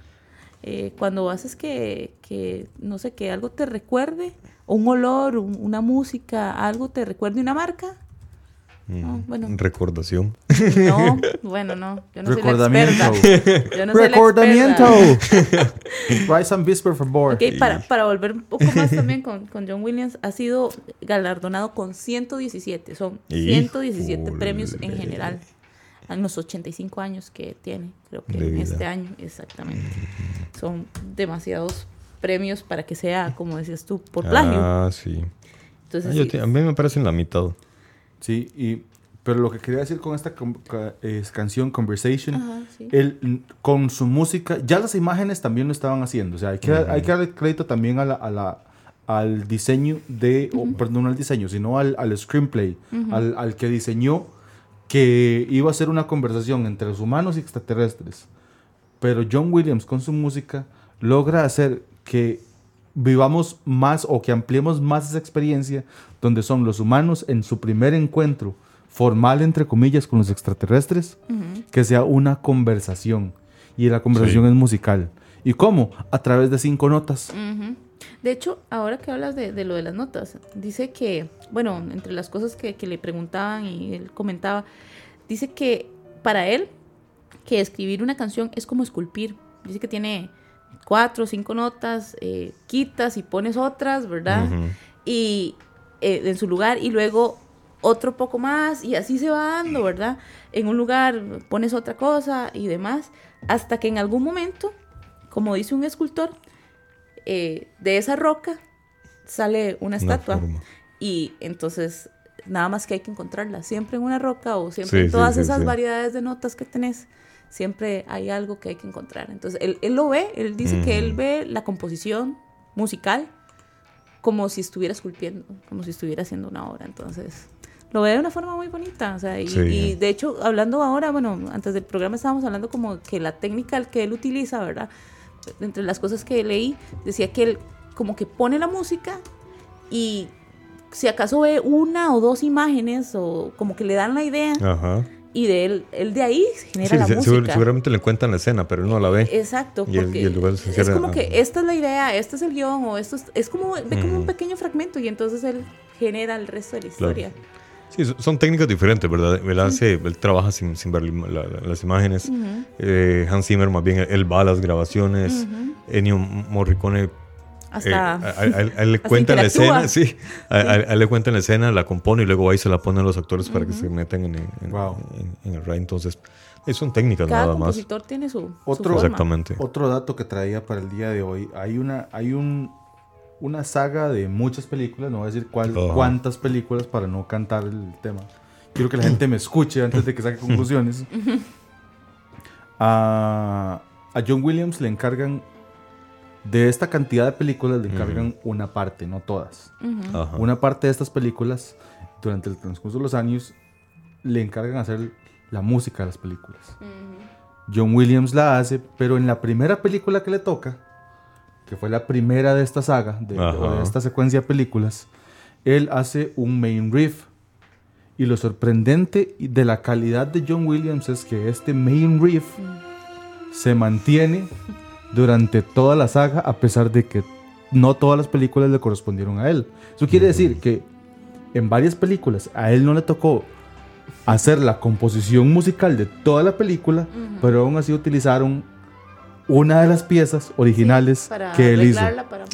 Eh, cuando haces que, que, no sé, que algo te recuerde, un olor, una música, algo te recuerde una marca, no, bueno. Recordación. No, bueno, no. Yo no Recordamiento. Soy la experta. Yo no Recordamiento. Rise and Whisper for board. Okay, para, para volver un poco más también con, con, John Williams, ha sido galardonado con 117. Son 117 premios en general. En los 85 años que tiene, creo que en este año, exactamente. Son demasiados premios para que sea, como decías tú, por plagio. Ah, sí. Entonces, a mí me parecen la mitad. Sí, y, pero lo que quería decir con esta canción Conversation, él, con su música, ya las imágenes también lo estaban haciendo. O sea, hay que, hay que darle crédito también a la, a la al diseño de, perdón, no al diseño, sino al, al screenplay, al, al, que diseñó que iba a ser una conversación entre los humanos y extraterrestres. Pero John Williams con su música logra hacer que vivamos más o que ampliemos más esa experiencia donde son los humanos en su primer encuentro formal, entre comillas, con los extraterrestres, que sea una conversación. Y la conversación es musical. ¿Y cómo? A través de cinco notas. De hecho, ahora que hablas de, lo de las notas, dice que, bueno, entre las cosas que, que le preguntaban y él comentaba, dice que para él, que escribir una canción es como esculpir. Dice que tiene cuatro o cinco notas, eh, quitas y pones otras, ¿verdad? Y eh, en su lugar y luego otro poco más y así se va dando, ¿verdad? En un lugar pones otra cosa y demás, hasta que en algún momento, como dice un escultor, eh, de esa roca sale una estatua. y entonces nada más que hay que encontrarla, siempre en una roca o siempre en todas esas variedades de notas que tenés siempre hay algo que hay que encontrar. Entonces, él, él lo ve, él dice que él ve la composición musical como si estuviera esculpiendo, como si estuviera haciendo una obra. Entonces, lo ve de una forma muy bonita. O sea, y, de hecho, hablando ahora, bueno, antes del programa estábamos hablando como que la técnica que él utiliza, ¿verdad? Entre las cosas que leí, decía que él como que pone la música y si acaso ve una o dos imágenes o como que le dan la idea. Ajá y de él, él de ahí genera la música. Seguramente le cuentan la escena, pero él no la ve. Exacto. Y el, lugar se es como que esta es la idea, este es el guion, o esto es, como, ve como un pequeño fragmento y entonces él genera el resto de la historia. Sí, son técnicas diferentes, ¿verdad? Él, hace, él trabaja sin, sin ver las imágenes. Eh, Hans Zimmer más bien, él va a las grabaciones. Ennio Morricone hasta. Eh, a, él le cuentan la escena, sí. A, él le cuentan la escena, la compone y luego ahí se la ponen los actores para que se metan en, en, el ride. Entonces, son técnicas Cada nada más. compositor tiene su, otro, Exactamente. Otro dato que traía para el día de hoy: hay una, hay un, una saga de muchas películas, no voy a decir cuál, cuántas películas para no cantar el tema. Quiero que la gente me escuche antes de que saque conclusiones. a, a John Williams le encargan de esta cantidad de películas le encargan una parte, no todas. Una parte de estas películas, durante el transcurso de los años, le encargan hacer la música de las películas. John Williams la hace, pero en la primera película que le toca, que fue la primera de esta saga, de, de esta secuencia de películas, él hace un main riff. Y lo sorprendente de la calidad de John Williams es que este main riff se mantiene durante toda la saga, a pesar de que no todas las películas le correspondieron a él. Eso quiere decir que en varias películas a él no le tocó hacer la composición musical de toda la película, pero aún así utilizaron una de las piezas originales que él hizo. Para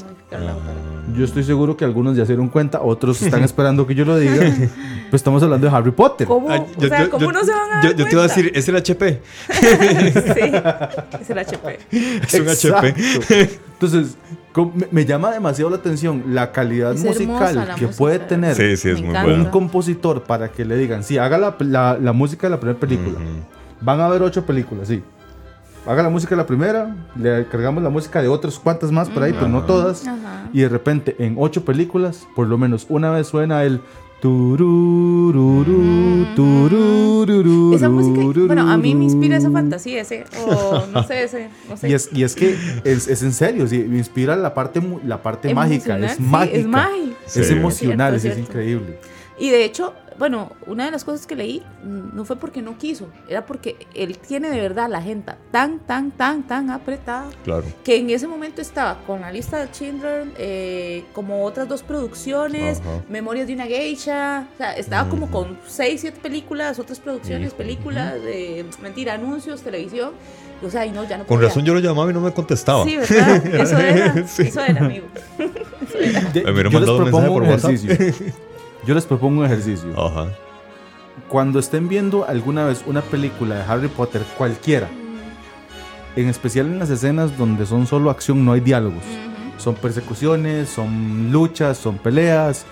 yo estoy seguro que algunos ya se dieron cuenta, otros están esperando que yo lo diga. pues estamos hablando de Harry Potter. ¿Cómo? o sea, ¿cómo no se van a dar Yo, te iba a decir, ¿es el HP? sí, es el HP. Es un HP. Entonces, me, llama demasiado la atención la calidad musical que puede tener un compositor para que le digan, sí, haga la, la, música de la primera película. Van a haber ocho películas, sí. Haga la música de la primera, le cargamos la música de otras cuantas más por ahí, pero no todas. Y de repente en ocho películas, por lo menos una vez suena el Turururu, turururu, esa música, bueno, a mí me inspira esa fantasía, ese, o no sé, ese, no sé. Y es, y es que es, es en serio, me inspira la parte, la parte mágica, es mágica. Es mágica. Es emocional, es, increíble. Y de hecho, bueno, una de las cosas que leí no fue porque no quiso, era porque él tiene de verdad la agenda tan, tan, tan, tan apretada. Claro. Que en ese momento estaba con la lista de Children, eh, como otras dos producciones, Memorias de una Geisha, o sea, estaba como con seis, siete películas, otras producciones, películas, de mentira, anuncios, televisión. O sea, y no, ya no Con razón yo lo llamaba y no me contestaba. Sí, ¿verdad? Eso era, eso era, amigo. Eso Me mandado un mensaje por WhatsApp. Yo les propongo un ejercicio. Ajá. Cuando estén viendo alguna vez una película de Harry Potter, cualquiera, en especial en las escenas donde son solo acción, no hay diálogos. Son persecuciones, son luchas, son peleas.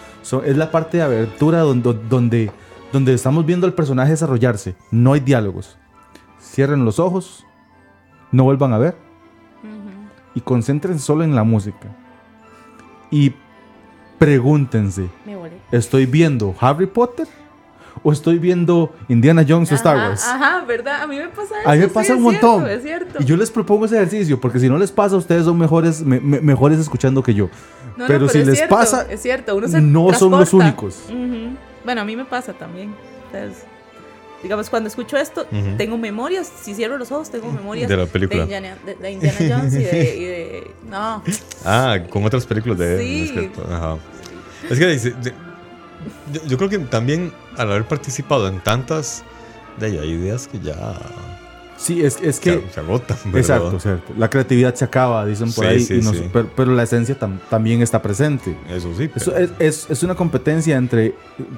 es la parte de abertura donde, donde, donde estamos viendo al personaje desarrollarse. No hay diálogos. Cierren los ojos, no vuelvan a ver y concéntrense solo en la música. Y pregúntense, ¿estoy viendo Harry Potter? ¿O estoy viendo Indiana Jones o Star Wars? Ajá, ¿verdad? A mí me pasa eso. A mí me pasa un montón. Y yo les propongo ese ejercicio, porque si no les pasa, ustedes son mejores, mejores escuchando que yo. pero, si les pasa, es cierto, no son los únicos. Bueno, a mí me pasa también. digamos, cuando escucho esto, tengo memorias. Si cierro los ojos, tengo memorias de la película. De Indiana, Jones y de, No. Ah, con otras películas de. Sí. Ajá. Es que yo, creo que también al haber participado en tantas, de ahí hay ideas que ya... Sí, es, es que... Se, agotan, Exacto, cierto. La creatividad se acaba, dicen por ahí, pero, la esencia también está presente. Eso sí. es, es, una competencia entre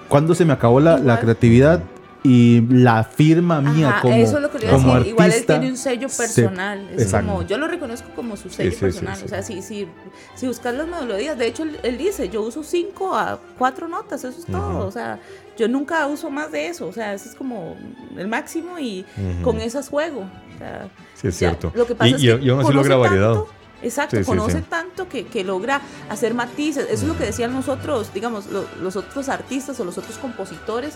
cuando se me acabó la, la creatividad y la firma mía como, eso es lo que le como artista, igual él tiene un sello personal es como, yo lo reconozco como su sello personal o sea si, si, si buscas las melodías de hecho él, dice yo uso cinco a cuatro notas eso es todo o sea yo nunca uso más de eso o sea ese es como el máximo y con esas juego o sea, sí es cierto. lo que pasa y, es que y aún así logra variedad Exacto, conoce tanto que, que, logra hacer matices. Eso es lo que decían nosotros, digamos, los otros artistas o los otros compositores,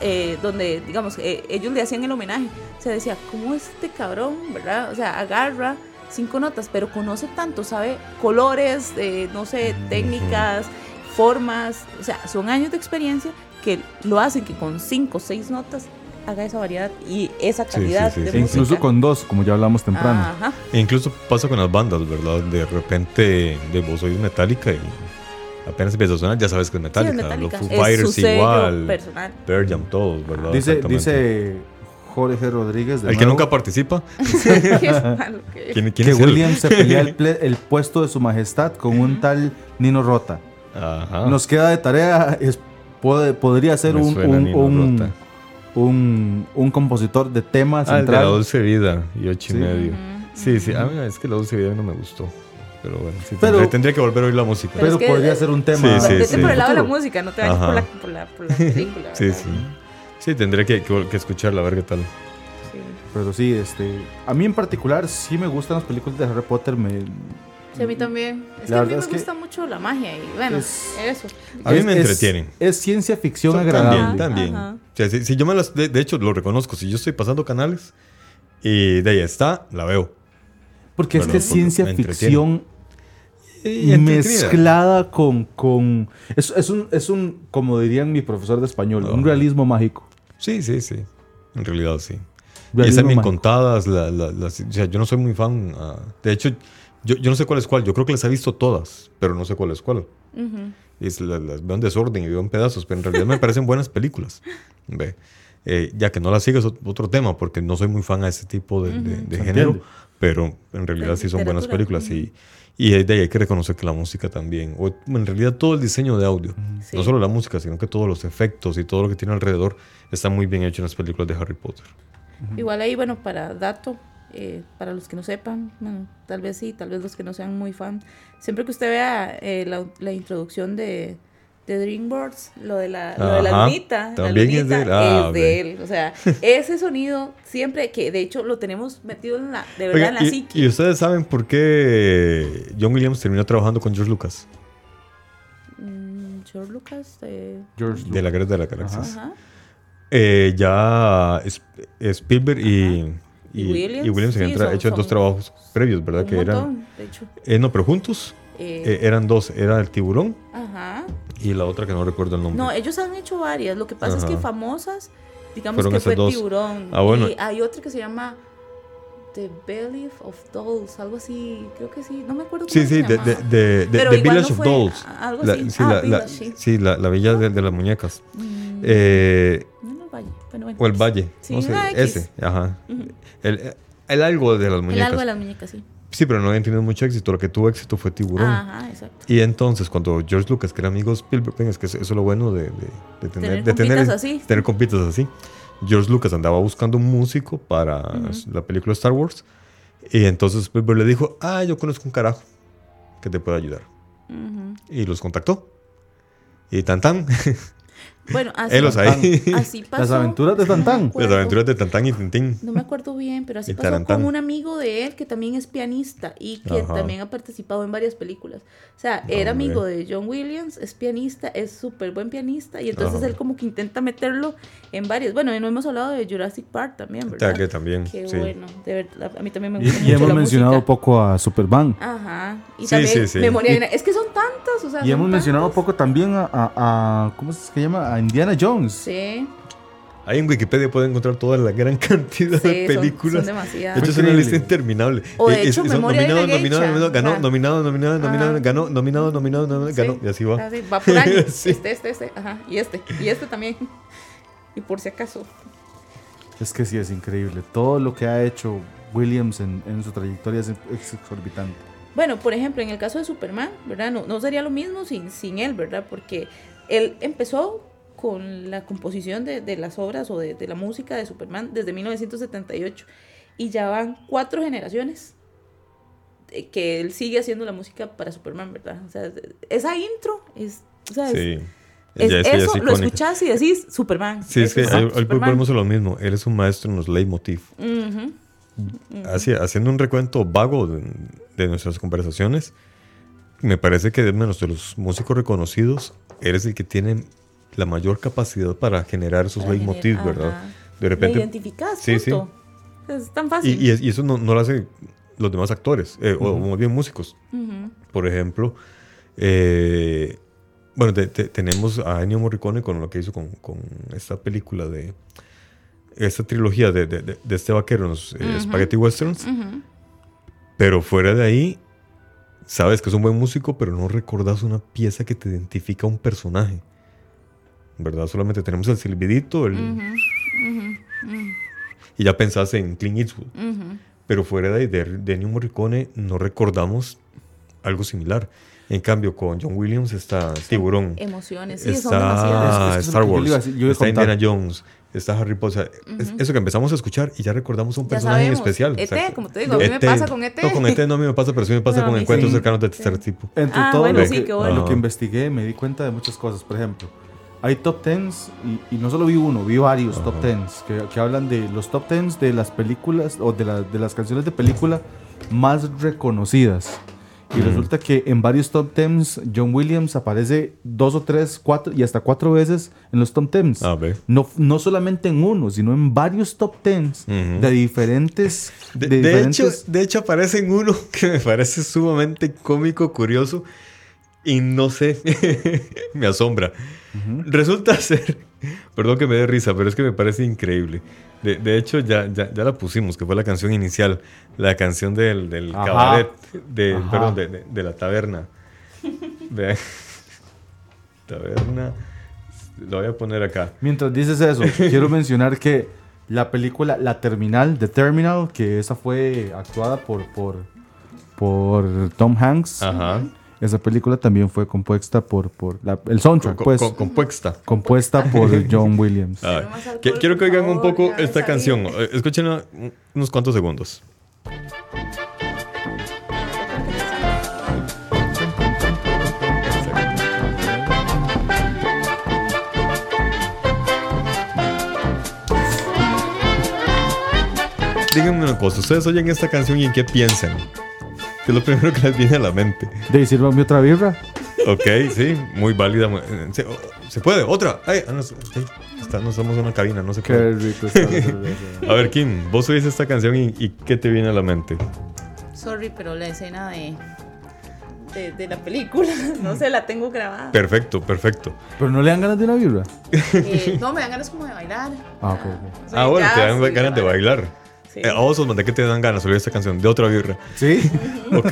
eh, donde, digamos, eh, ellos le hacían el homenaje. Se decía, ¿cómo este cabrón, verdad? O sea, agarra cinco notas, pero conoce tanto, sabe colores, eh, no sé, técnicas, formas, o sea, son años de experiencia que lo hacen que con cinco o seis notas haga esa variedad y esa calidad de música. Incluso con dos, como ya hablamos temprano. E incluso pasa con las bandas, ¿verdad? De repente de vos sois metálica y apenas empieza a sonar, ya sabes que es metálica. Los Foo Fighters igual. Personal. Jam, todos, ¿verdad? Dice, dice Jorge Rodríguez. el que nunca participa. ¿Quién, que William se pelea el, puesto de su majestad con un tal Nino Rota. Nos queda de tarea, es, podría ser un, un, un, un compositor de temas ah, central. de la dulce vida y ocho y medio. Sí, sí, a mí es que la dulce vida no me gustó. Pero bueno, sí, pero, tendría, que volver a oír la música. Pero, podría ser un tema. Sí, sí, por el lado de la música, no te vayas por la, por, la, por la, película. sí, sí. Sí, tendría que, que, escucharla, a ver qué tal. Pero sí, este, a mí en particular sí me gustan las películas de Harry Potter. Me, Sí, a mí también. Es que a mí me gusta mucho la magia y bueno, eso. A mí me entretienen. Es, ciencia ficción agradable. También, también. si, yo me las, de, hecho, lo reconozco. Si yo estoy pasando canales y de ahí está, la veo. Porque es que es ciencia ficción mezclada con... con es, es, un, es un, como dirían mi profesor de español, un realismo mágico. Sí, sí, sí. En realidad sí. y están bien contadas. La, la, o sea, yo no soy muy fan. Ah, de hecho, yo, yo, no sé cuál es cuál. Yo creo que las he visto todas, pero no sé cuál es cuál. y las, veo en desorden y veo en pedazos, pero en realidad me parecen buenas películas. Ve. Eh, ya que no las sigas otro tema, porque no soy muy fan a ese tipo de, de, género, pero en realidad sí son buenas películas. Y, y de ahí hay que reconocer que la música también, o en realidad todo el diseño de audio, no solo la música, sino que todos los efectos y todo lo que tiene alrededor está muy bien hecho en las películas de Harry Potter. Igual ahí, bueno, para dato, eh, para los que no sepan, tal vez sí, tal vez los que no sean muy fan, siempre que usted vea eh, la, introducción de, de DreamWorks, lo de la, lo de la lunita, también es, de él. Ah, es de él. O sea, ese sonido siempre que de hecho lo tenemos metido en la, de verdad en la y, ¿Y ustedes saben por qué John Williams terminó trabajando con George Lucas? Mm, George Lucas de... George de la Guerra de la Galaxia. Eh, ya Spielberg y, y, Williams, se habían hecho dos trabajos previos, ¿verdad? que eran. De hecho. Eh, no, pero juntos. Eh. Eh, eran dos, era el tiburón Ajá. y la otra que no recuerdo el nombre. No, ellos han hecho varias. Lo que pasa es que famosas, digamos que fue tiburón. Ah, bueno. Y hay otra que se llama The Belly of Dolls, algo así, creo que sí, no me acuerdo. Sí, sí, de, de, de, The Village of Dolls. Algo así. Sí, ah, la, sí. la, la, villa de, las muñecas. Mm. Eh, o el Valle. no sé, ese, ajá. El, el, algo de las muñecas. El algo de las muñecas, sí. Sí, pero no habían tenido mucho éxito. Lo que tuvo éxito fue Tiburón. Ajá, exacto. Y entonces, cuando George Lucas, que era amigo de Spielberg, es que eso es lo bueno de, de, tener, de tener, así. tener compitas así. George Lucas andaba buscando un músico para la película Star Wars. Y entonces Spielberg le dijo, ah, yo conozco un carajo que te puede ayudar. Y los contactó. Y tan tan. Bueno, así, pasó. Las aventuras de Tantán. Las aventuras de Tantán y Tintín. No me acuerdo bien, pero así pasó con un amigo de él que también es pianista y que también ha participado en varias películas. O sea, era amigo de John Williams, es pianista, es súper buen pianista y entonces él como que intenta meterlo en varias. Bueno, no hemos hablado de Jurassic Park también, ¿verdad? Que también. Qué bueno, de verdad, a mí también me gusta y, mucho. Y hemos mencionado poco a Superman. Ajá. Y también Memoria Es que son tantas, o sea. Y hemos mencionado poco también a, a, ¿cómo se llama? A Indiana Jones. Sí. Ahí en Wikipedia pueden encontrar toda la gran cantidad de películas. Son, demasiadas. De hecho, es una lista interminable. O de hecho, nominado, nominado, nominado, ganó, nominado, nominado, nominado, ganó, nominado, nominado, nominado, ganó. Y así va. va por año. Este, este, este. Ajá. Y este. Y este también. Y por si acaso. Es que sí, es increíble. Todo lo que ha hecho Williams en, en su trayectoria es, exorbitante. Bueno, por ejemplo, en el caso de Superman, ¿verdad? No, no sería lo mismo sin, sin él, ¿verdad? Porque él empezó con la composición de, de las obras o de, de, la música de Superman desde 1978 y ya van cuatro generaciones que él sigue haciendo la música para Superman, ¿verdad? O sea, esa intro es... O sea, sí. eso lo escuchas y decís Superman. Sí, es, que hoy volvemos a lo mismo. Él es un maestro en los leitmotiv. haciendo un recuento vago de, de, nuestras conversaciones, me parece que de menos de los músicos reconocidos, eres el que tiene la mayor capacidad para generar esos leitmotiv, ¿verdad? De repente. identificas, sí, sí. Es tan fácil. Y, eso no, lo hacen los demás actores, eh, o más bien músicos. Por ejemplo, eh, bueno, tenemos a Ennio Morricone con lo que hizo con, esta película de. Esta trilogía de, de, este vaquero los eh, Spaghetti Westerns. Pero fuera de ahí, sabes que es un buen músico, pero no recordás una pieza que te identifica a un personaje. ¿Verdad? Solamente tenemos el silbidito, el... Y ya pensás en Clint Eastwood. Pero fuera de, de, de Ennio Morricone no recordamos algo similar. En cambio, con John Williams está Tiburón. Emociones, sí, está Star Wars, está Indiana Jones, está Harry Potter. eso que empezamos a escuchar y ya recordamos un personaje en especial. ET, como te digo, a mí me e pasa con ET. No, con ET no a mí me pasa, pero sí me pasa con encuentros cercanos de tercer tipo. Entre ah, todo bueno, lo, sí, que, bueno. lo que investigué, me di cuenta de muchas cosas. Por ejemplo, hay top tens, y, no solo vi uno, vi varios top tens que, que, hablan de los top tens de las películas o de, de las canciones de película más reconocidas. Y resulta que en varios top tens John Williams aparece dos o tres, cuatro y hasta cuatro veces en los top tens. Ah, no, no solamente en uno, sino en varios top tens de diferentes... De, de, Hecho, de hecho aparece en uno que me parece sumamente cómico, curioso y no sé, me asombra. Resulta ser, perdón que me dé risa, pero es que me parece increíble. De, hecho, ya, ya, la pusimos, que fue la canción inicial, la canción del, del cabaret, de, perdón, de, la taberna. taberna, lo voy a poner acá. Mientras dices eso, quiero mencionar que la película La Terminal, The Terminal, que esa fue actuada por, por, por Tom Hanks. Ajá esa película también fue compuesta por, por el soundtrack, pues. compuesta. Compuesta por John Williams. Quiero que oigan un poco esta canción. Eh, escuchen unos cuantos segundos. Díganme una cosa, ¿ustedes oyen esta canción y en qué piensan? ¿Qué es lo primero que les viene a la mente? ¿De mi otra birra? Ok, sí, muy válida. ¿Se, puede? ¿Otra? Ay, ah, no, está, no somos una cabina, no se puede. Qué rico está A ver, Kim, vos oís esta canción y, y ¿qué te viene a la mente? Sorry, pero la escena de de, la película. No sé, la tengo grabada. Perfecto, perfecto. ¿Pero no le dan ganas de una vibra? Eh, no, me dan ganas como de bailar. Ah, ok. ah, bueno, te dan ganas de bailar. Sí. Eh, a vos, mandé que te dan ganas de oír esta canción, de otra birra. ¿Sí? Ok.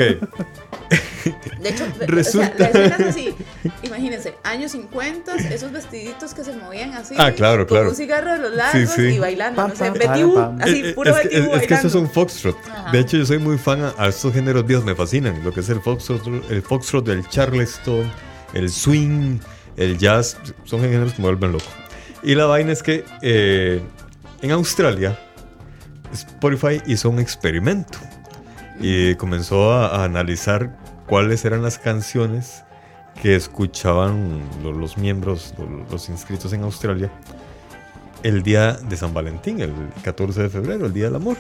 De hecho, Resulta... o sea, la escena es así. Imagínense, años 50, esos vestiditos que se movían así. Ah, claro, claro. Con un cigarro de los lados y bailando. no sé, Betty Boo, así, eh, puro es, Betty Boo Es, que eso es un foxtrot. De hecho, yo soy muy fan a, estos géneros viejos, me fascinan. Lo que es el foxtrot, el foxtrot, el charleston, el swing, el jazz. Son géneros que me vuelven loco. Y la vaina es que eh, en Australia, Spotify hizo un experimento y comenzó a, analizar cuáles eran las canciones que escuchaban los, miembros, los, inscritos en Australia, el día de San Valentín, el 14 de febrero, el día del amor.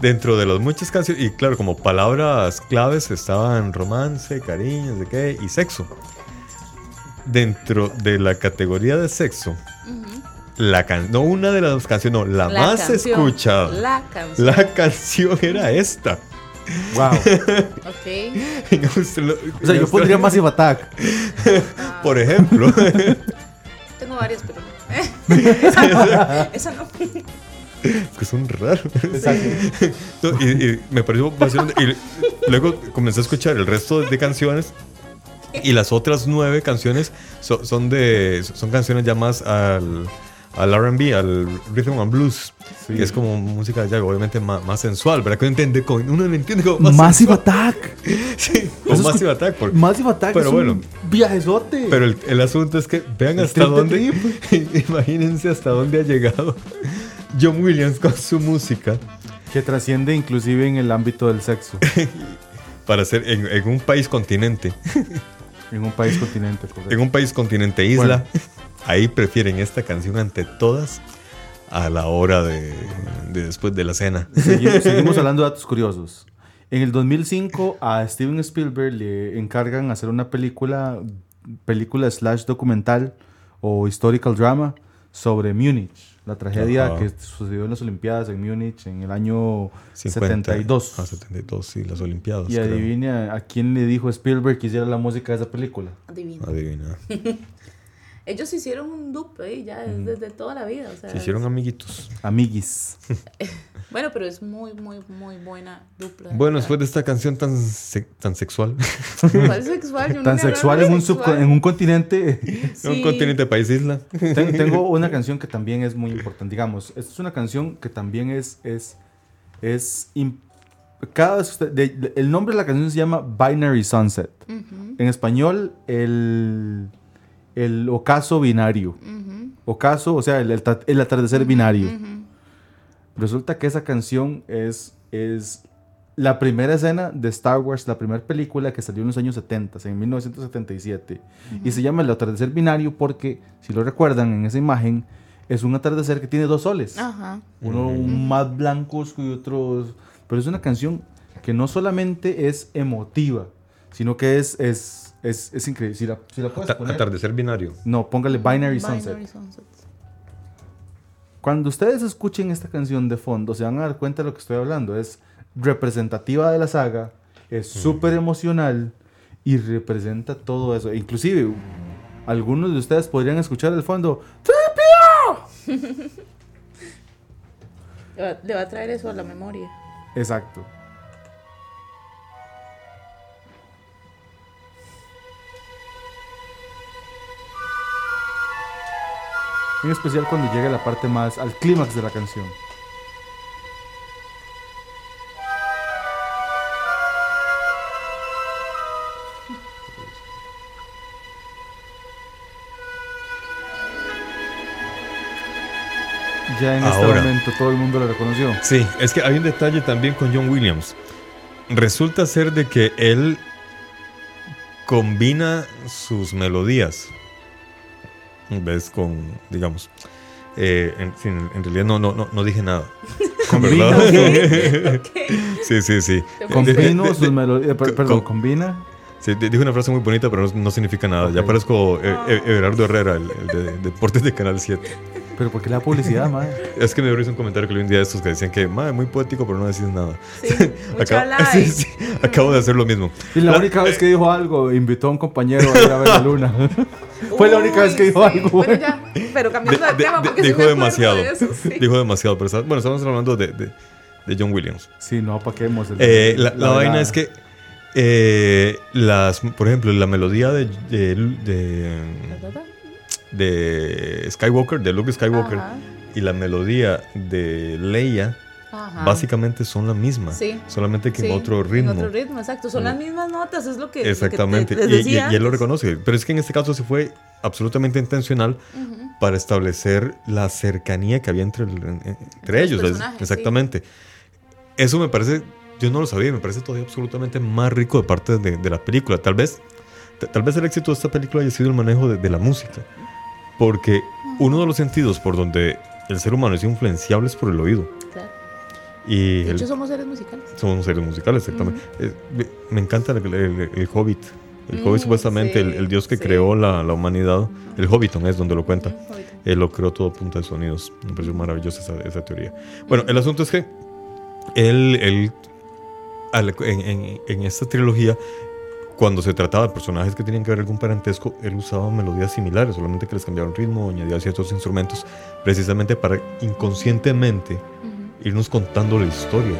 Dentro de las muchas canciones, y claro, como palabras claves estaban romance, cariño, de qué, y sexo. Dentro de la categoría de sexo, la no una de las canciones, no, la, más escuchada. La canción. La canción era esta. Wow. ok. o sea, yo pondría Massive Attack. Por ejemplo. Tengo varias, pero no. esa, no. que son raros. Exacto. y, me pareció Y luego comencé a escuchar el resto de canciones. Y las otras nueve canciones son, de. Son canciones ya más al al RB, al rhythm and blues, que es como música ya obviamente más, sensual, ¿verdad? Que uno entiende, uno entiende como más Massive Attack. sí, como Massive Attack. Por, Massive Attack pero es bueno, un viajezote. Pero el, el, asunto es que vean hasta dónde, imagínense hasta dónde ha llegado John Williams con su música. Que trasciende inclusive en el ámbito del sexo. Para ser en, en un país continente. En un país continente, correcto. En un país continente isla ahí prefieren esta canción ante todas a la hora de, después de la cena. Seguimos, hablando de datos curiosos. En el 2005 a Steven Spielberg le encargan hacer una película, película slash documental o historical drama sobre Múnich, la tragedia que sucedió en las Olimpiadas en Múnich en el año 72. Ah, 72, sí, las Olimpiadas. Y adivina a quién le dijo Spielberg que hiciera la música de esa película. Adivina. Adivina. Ellos hicieron un dupe ya desde toda la vida. Se hicieron amiguitos. Amiguis. bueno, pero es muy, muy, muy buena dupla. Bueno, después de esta canción tan, tan sexual. sexual? tan sexual en un, en un continente. En un continente país isla. Tengo una canción que también es muy importante. Digamos, esta es una canción que también es. es, es cada vez el nombre de la canción se llama Binary Sunset. En español, el el ocaso binario. Ocaso, o sea, el, atardecer binario. Resulta que esa canción es, es la primera escena de Star Wars, la primera película que salió en los años 70, en 1977. Y se llama el atardecer binario porque, si lo recuerdan en esa imagen, es un atardecer que tiene dos soles. Uno más blanco y otro... Pero es una canción que no solamente es emotiva, sino que es, es es, es increíble. Si la, si la puedes poner, Atardecer binario. No, póngale Binary, Sunset. Cuando ustedes escuchen esta canción de fondo, se van a dar cuenta de lo que estoy hablando. Es representativa de la saga, es súper emocional y representa todo eso. Inclusive, algunos de ustedes podrían escuchar el fondo ¡Tripio! Le va a traer eso a la memoria. Exacto. En especial cuando llega la parte más al clímax de la canción. Ya en este momento todo el mundo lo reconoció. Sí, es que hay un detalle también con John Williams. Resulta ser de que él combina sus melodías ves con, digamos, Eh, en, realidad no, no, no, dije nada. ¿Combina? Sí, sí, sí. Combino sus melodías. Perdón, combina. Sí, dije una frase muy bonita, pero no, significa nada. Ya parezco eh, eh, Everardo Herrera, el, de, Deportes de Canal 7. ¿Pero por qué la publicidad, madre? Es que me hizo un comentario que le un día de estos que decían que, madre, muy poético, pero no decís nada. Sí, acabo, sí, acabo de hacer lo mismo. Y la, única vez que dijo algo, invitó a un compañero a ir a ver la luna. Fue la única vez que dijo algo. Pero, ya, pero cambiando de, tema, porque dijo demasiado. dijo demasiado, pero bueno, estamos hablando de, de, John Williams. Sí, no apaquemos. El, eh, la, la, vaina es que eh, las, por ejemplo, la melodía de, de, de, Skywalker, de Luke Skywalker, y la melodía de Leia, básicamente son la misma, solamente que en otro ritmo. En otro ritmo, exacto. Son las mismas notas, es lo que. Exactamente. y, él lo reconoce. Pero es que en este caso se fue absolutamente intencional para establecer la cercanía que había entre, entre, ellos. Exactamente. Eso me parece yo no lo sabía, me parece todavía absolutamente más rico de parte de, la película. Tal vez, tal vez el éxito de esta película haya sido el manejo de, la música, porque uno de los sentidos por donde el ser humano es influenciable es por el oído. Claro. Y de hecho, somos seres musicales. Somos seres musicales, exactamente. Eh, me, encanta el, Hobbit. El Hobbit, supuestamente, el, dios que creó la, humanidad. El Hobbiton es donde lo cuenta. Él lo creó todo a punta de sonidos. Me pareció maravillosa esa, esa teoría. Bueno, el asunto es que él, él en, esta trilogía, cuando se trataba de personajes que tenían que ver algún parentesco, él usaba melodías similares, solamente que les cambiaban ritmo, añadía ciertos instrumentos, precisamente para inconscientemente irnos contando la historia.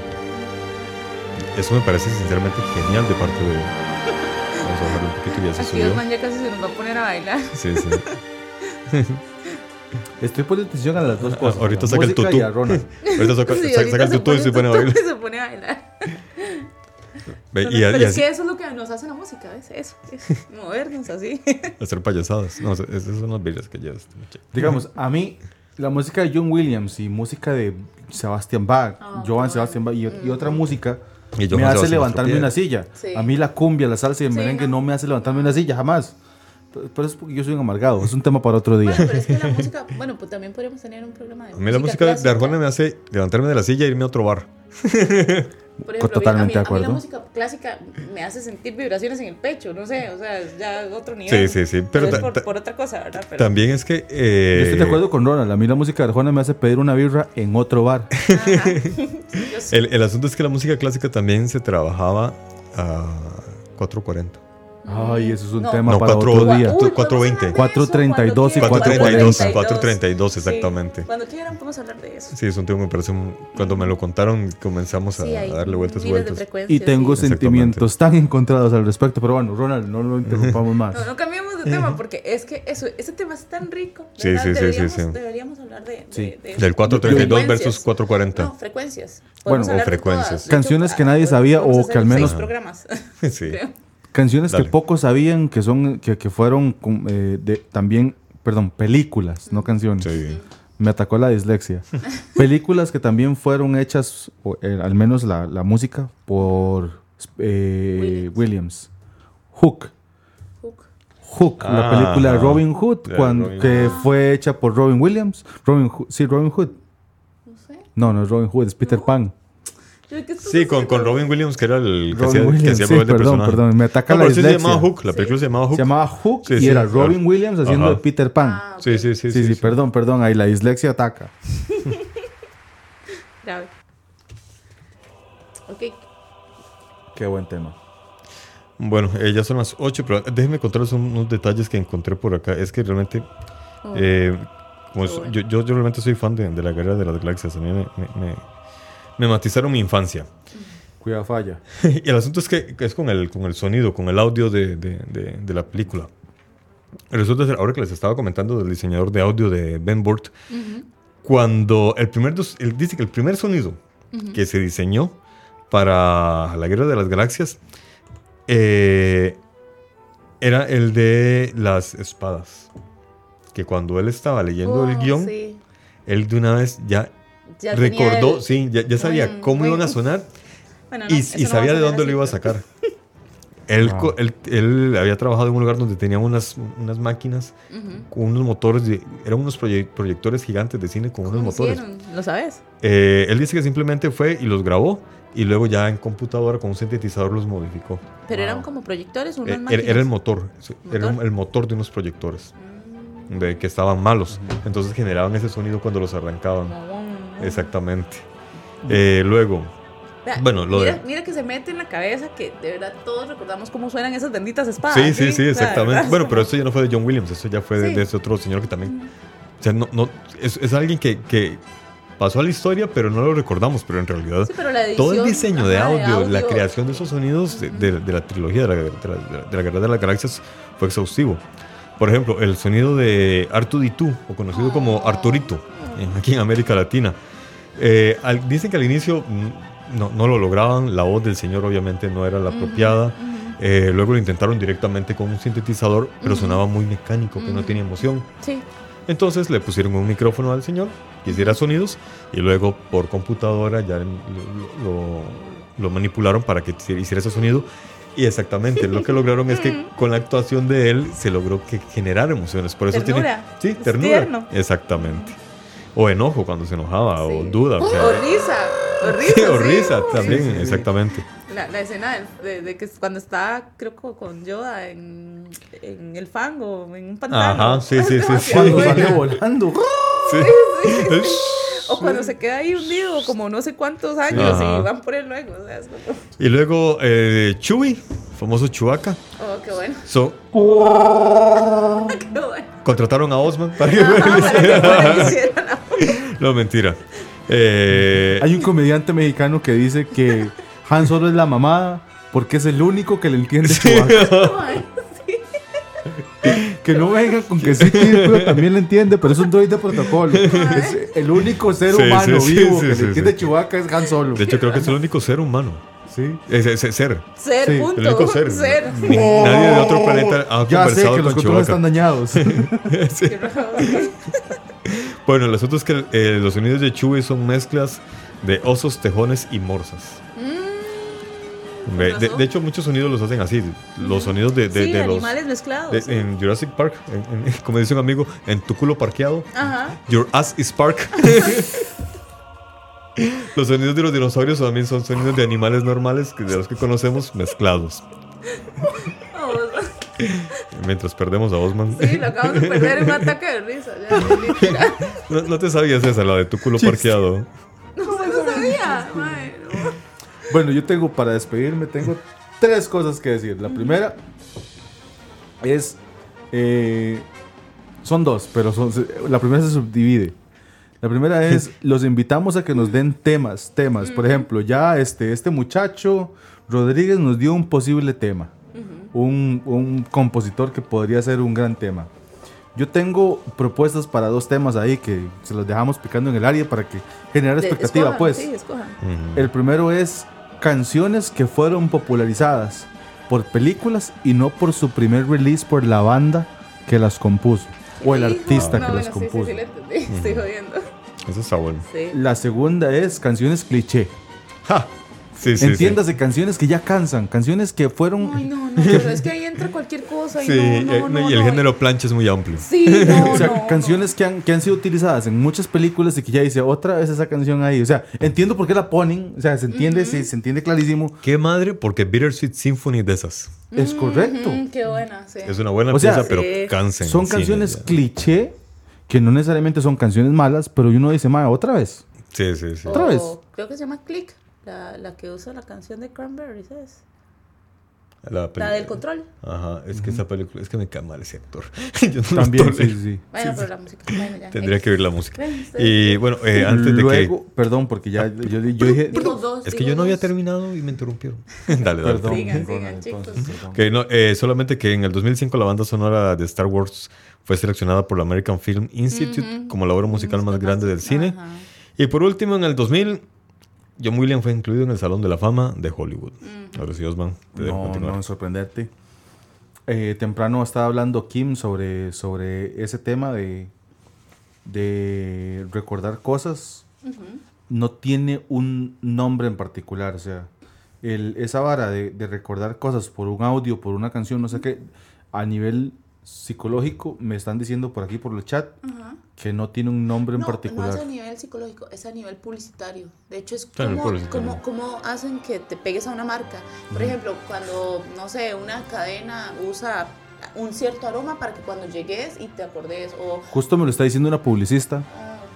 Eso me parece sinceramente genial de parte de... Vamos a bajar un poquito y ya se Aquí ya casi se nos va a poner a bailar. Sí, sí. Estoy poniendo atención a las dos cosas. ahorita saca el tutú. ahorita saca, saca el tutú y se pone a bailar. Se pone a bailar pero es que eso es lo que nos hace la música, ¿ves? Eso, movernos así. Hacer payasadas. No, esas son las bellas que llevas. Digamos, a mí, la música de John Williams y música de Sebastian Bach, oh, Joan Sebastian Bach y, otra mm. música me hace levantarme una silla. A mí la cumbia, la salsa y el merengue no. me hace levantarme una silla, jamás. Pero es porque yo soy un amargado. Es un tema para otro día. Bueno, pero es que la música. Bueno, pues también podríamos tener un programa de. A mí la música de Arjona me hace levantarme de la silla e irme a otro bar. Por ejemplo, Totalmente a mí, de acuerdo. A mí la música clásica me hace sentir vibraciones en el pecho, no sé, o sea, ya otro nivel. Sí, sí, sí. Pero, por, otra cosa, ¿verdad? También es que. Eh... Yo estoy de acuerdo con Ronald. A mí la música de Arjona me hace pedir una birra en otro bar. el, el, asunto es que la música clásica también se trabajaba a 440. Ay, eso es un tema para otro día. 420. 432 y 432. 432, exactamente. Cuando quieran podemos hablar de eso. Sí, es un tema que me parece. Cuando me lo contaron, comenzamos a, darle vueltas y vueltas. Y tengo sentimientos tan encontrados al respecto. Pero bueno, Ronald, no lo interrumpamos más. No, no cambiemos de tema porque es que eso, ese tema es tan rico. Sí, sí, sí, sí, Deberíamos hablar de, de, del 432 versus 440. No, frecuencias. Bueno, o frecuencias. Canciones que nadie sabía o que al menos. programas. Sí. Canciones que pocos sabían que son que, que fueron eh, de, también, perdón, películas, no canciones. Me atacó la dislexia. películas que también fueron hechas, eh, al menos la, la, música, por eh, Williams. Hook. Hook. la película Robin Hood, cuando, que fue hecha por Robin Williams. Robin sí, Robin Hood. No sé. No, no es Robin Hood, es Peter Pan. Sí, con, con, Robin Williams, que era el que hacía, Williams, que hacía sí, perdón, perdón, me ataca la dislexia. se llamaba Hook, la película se llamaba Hook. Se llamaba Hook y era Robin Williams haciendo de Peter Pan. Ah, sí, sí, sí, sí, sí, perdón, perdón, ahí la dislexia ataca. Grave. ok. Qué buen tema. Bueno, eh, ya son las 8, pero déjenme contarles unos detalles que encontré por acá. Es que realmente, oh. eh, como yo, yo, realmente soy fan de, de, la guerra de las galaxias. A mí me, me me matizaron mi infancia. Cuidado, falla. y el asunto es que es con el, con el sonido, con el audio de, de, de, la película. Resulta ser, ahora que les estaba comentando del diseñador de audio de Ben Burt, cuando el primer, él dice que el primer sonido que se diseñó para la Guerra de las Galaxias eh, era el de las espadas. Que cuando él estaba leyendo el oh, guion, él de una vez ya recordó, sí, ya, sabía cómo iban a sonar y, sabía de dónde lo iba a sacar. Él, él, había trabajado en un lugar donde tenía unas, unas máquinas con unos motores, de, eran unos proyectores gigantes de cine con unos motores. ¿Lo sabes? Eh, él dice que simplemente fue y los grabó y luego ya en computadora con un sintetizador los modificó. ¿Pero eran como proyectores o unas eh, era, era, el motor, era el motor de unos proyectores mm. de que estaban malos. Entonces generaban ese sonido cuando los arrancaban. Exactamente. Eh, luego, bueno, lo mira, mira, que se mete en la cabeza que de verdad todos recordamos cómo suenan esas benditas espadas. Sí, sí, sí, exactamente. bueno, pero eso ya no fue de John Williams, eso ya fue de, ese otro señor que también. O sea, no, no, es, es alguien que, que, pasó a la historia, pero no lo recordamos, pero en realidad todo el diseño de audio, la creación de esos sonidos de, de, la trilogía de la, de la, Guerra de las Galaxias fue exhaustivo. Por ejemplo, el sonido de R2D2, o conocido como oh. Arturito, aquí en América Latina. Eh, dicen que al inicio no, no, lo lograban, la voz del señor obviamente no era la apropiada. Eh, luego lo intentaron directamente con un sintetizador, pero sonaba muy mecánico, que no tenía emoción. Sí. Entonces le pusieron un micrófono al señor que hiciera sonidos y luego por computadora ya lo, lo, manipularon para que hiciera ese sonido. Y exactamente, lo que lograron es que con la actuación de él se logró que generar emociones. Por eso ternura. tiene. Sí, ternura. Exactamente. O enojo cuando se enojaba, o duda. O, risa. O risa. o risa también, exactamente. La, la escena de, que cuando está, creo que con Yoda en, en el fango, en un pantano. Ajá, sí, sí, sí. Cuando sale volando. Sí. sí. O cuando se queda ahí hundido como no sé cuántos años y van por él luego. Y luego eh, Chewie, famoso Chewbacca. Oh, qué bueno. So, qué bueno. Contrataron a Osman para que, No, mentira. Eh, Hay un comediante mexicano que dice que Han Solo es la mamada porque es el único que le entiende Chewbacca. que no venga con que sí, pero también le entiende, pero es un droid de protocolo. Es el único ser humano vivo que le entiende Chewbacca es Han Solo. De hecho, creo que es el único ser humano. Sí. Es, ser. Ser, punto. El único ser. Nadie de otro planeta ha ya conversado sé que los controles están dañados. bueno, el asunto es que eh, los sonidos de Chewie son mezclas de osos, tejones y morsas. De, hecho, muchos sonidos los hacen así. Los sonidos de, de, los animales mezclados. En Jurassic Park, como dice un amigo, en tu culo parqueado. Your ass is park. los sonidos de los dinosaurios también son sonidos de animales normales, de los que conocemos, mezclados. Mientras perdemos a Osman. Sí, lo acabamos de perder en un ataque de risa. no, te sabías esa, la de tu culo parqueado. Bueno, yo tengo para despedirme, tengo tres cosas que decir. La primera es... Eh, son dos, pero son, la primera se subdivide. La primera es, los invitamos a que nos den temas, temas. Por ejemplo, ya este, este muchacho Rodríguez nos dio un posible tema. un, un, compositor que podría ser un gran tema. Yo tengo propuestas para dos temas ahí que se los dejamos picando en el área para que generar expectativa, pues. Sí, El primero es canciones que fueron popularizadas por películas y no por su primer release por la banda que las compuso o el artista que las compuso. Sí, sí, Estoy jodiendo. Eso está bueno. La segunda es canciones cliché. Ja. Entiéndase, canciones que ya cansan, canciones que fueron. Ay, no, no, pero es que ahí entra cualquier cosa. Y sí, no, no, y el género plancha es muy amplio. Sí, no, O sea, canciones que han, que han sido utilizadas en muchas películas y que ya dice otra vez esa canción ahí. O sea, entiendo por qué la ponen, o sea, se entiende, se, entiende clarísimo. Qué madre, porque Bittersweet Symphony de esas. Es correcto. qué buena, sí. Es una buena pieza, pero cansen. Son canciones cliché que no necesariamente son canciones malas, pero uno dice, madre, otra vez. Sí, sí, sí. Otra vez. Creo que se llama Click. La, la que usa la canción de Cranberries es. La, del control. Ajá, es que esa película, es que me cae mal ese actor. Yo no También, sí, sí. Bueno, pero la música. Bueno, ya, Tendría que ver la música. Y bueno, eh, antes de que. Perdón, porque ya yo, yo dije. es que yo no había terminado y me interrumpieron. dale, dale. Perdón, sigan, sigan, chicos. Okay, no, eh, solamente que en el 2005 la banda sonora de Star Wars fue seleccionada por la American Film Institute como la obra musical más grande del cine. Y por último, en el 2000 John Williams fue incluido en el Salón de la Fama de Hollywood. Mm. Ahora sí, Osman, te no, continuar. No, sorprenderte. Eh, temprano estaba hablando Kim sobre, sobre ese tema de, de recordar cosas. No tiene un nombre en particular, o sea, el, esa vara de, de, recordar cosas por un audio, por una canción, no sé qué, a nivel psicológico, me están diciendo por aquí por el chat que no tiene un nombre en particular. No es a nivel psicológico, es a nivel publicitario. De hecho, es como, como, como, hacen que te pegues a una marca. Por ejemplo, cuando, no sé, una cadena usa un cierto aroma para que cuando llegues y te acordes. O... Justo me lo está diciendo una publicista.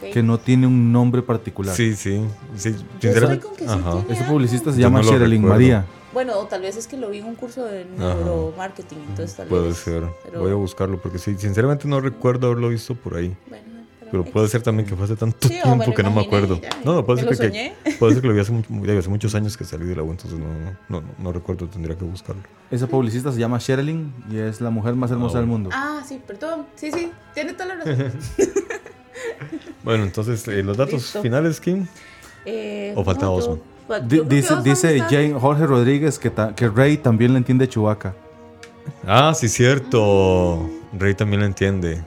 Ah, que no tiene un nombre particular. Sí, sí. sí. Ese publicista se llama Sherilyn María. Bueno, tal vez es que lo vi en un curso de neuromarketing, entonces tal Puede ser. Voy a buscarlo porque sí, sinceramente no recuerdo haberlo visto por ahí. pero, puede ser también que fue hace tanto tiempo que no me acuerdo. no, no, puede ser, que, puede ser que lo vi hace, hace, muchos años que salí de la web, entonces no, no, no, no, recuerdo, tendría que buscarlo. Esa publicista se llama Sherilyn y es la mujer más hermosa ah, del mundo. Ah, sí, perdón. Sí, sí, tiene toda la razón. bueno, entonces, eh, ¿los datos finales, Kim? Eh, ¿O falta Osmo? dice dice Jane, Jorge Rodríguez que, que Rey también le entiende Chubaca. Ah, sí, cierto. Rey también le entiende.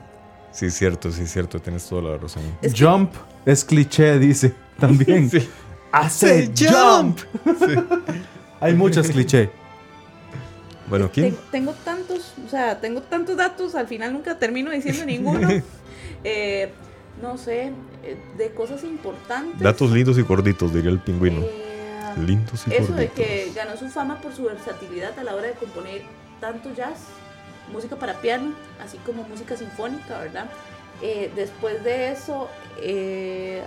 Sí, cierto, sí, cierto. Tienes toda la razón. jump es cliché, dice también. ¡Hace jump! Hay muchos clichés. Bueno, ¿quién? Tengo tantos, o sea, tengo tantos datos, al final nunca termino diciendo ninguno. eh, no sé, eh, de cosas importantes. Datos lindos y gorditos, diría el pingüino. Eh, lindos y Eso de que ganó su fama por su versatilidad a la hora de componer tanto jazz, música para piano, así como música sinfónica, ¿verdad? Eh, después de eso,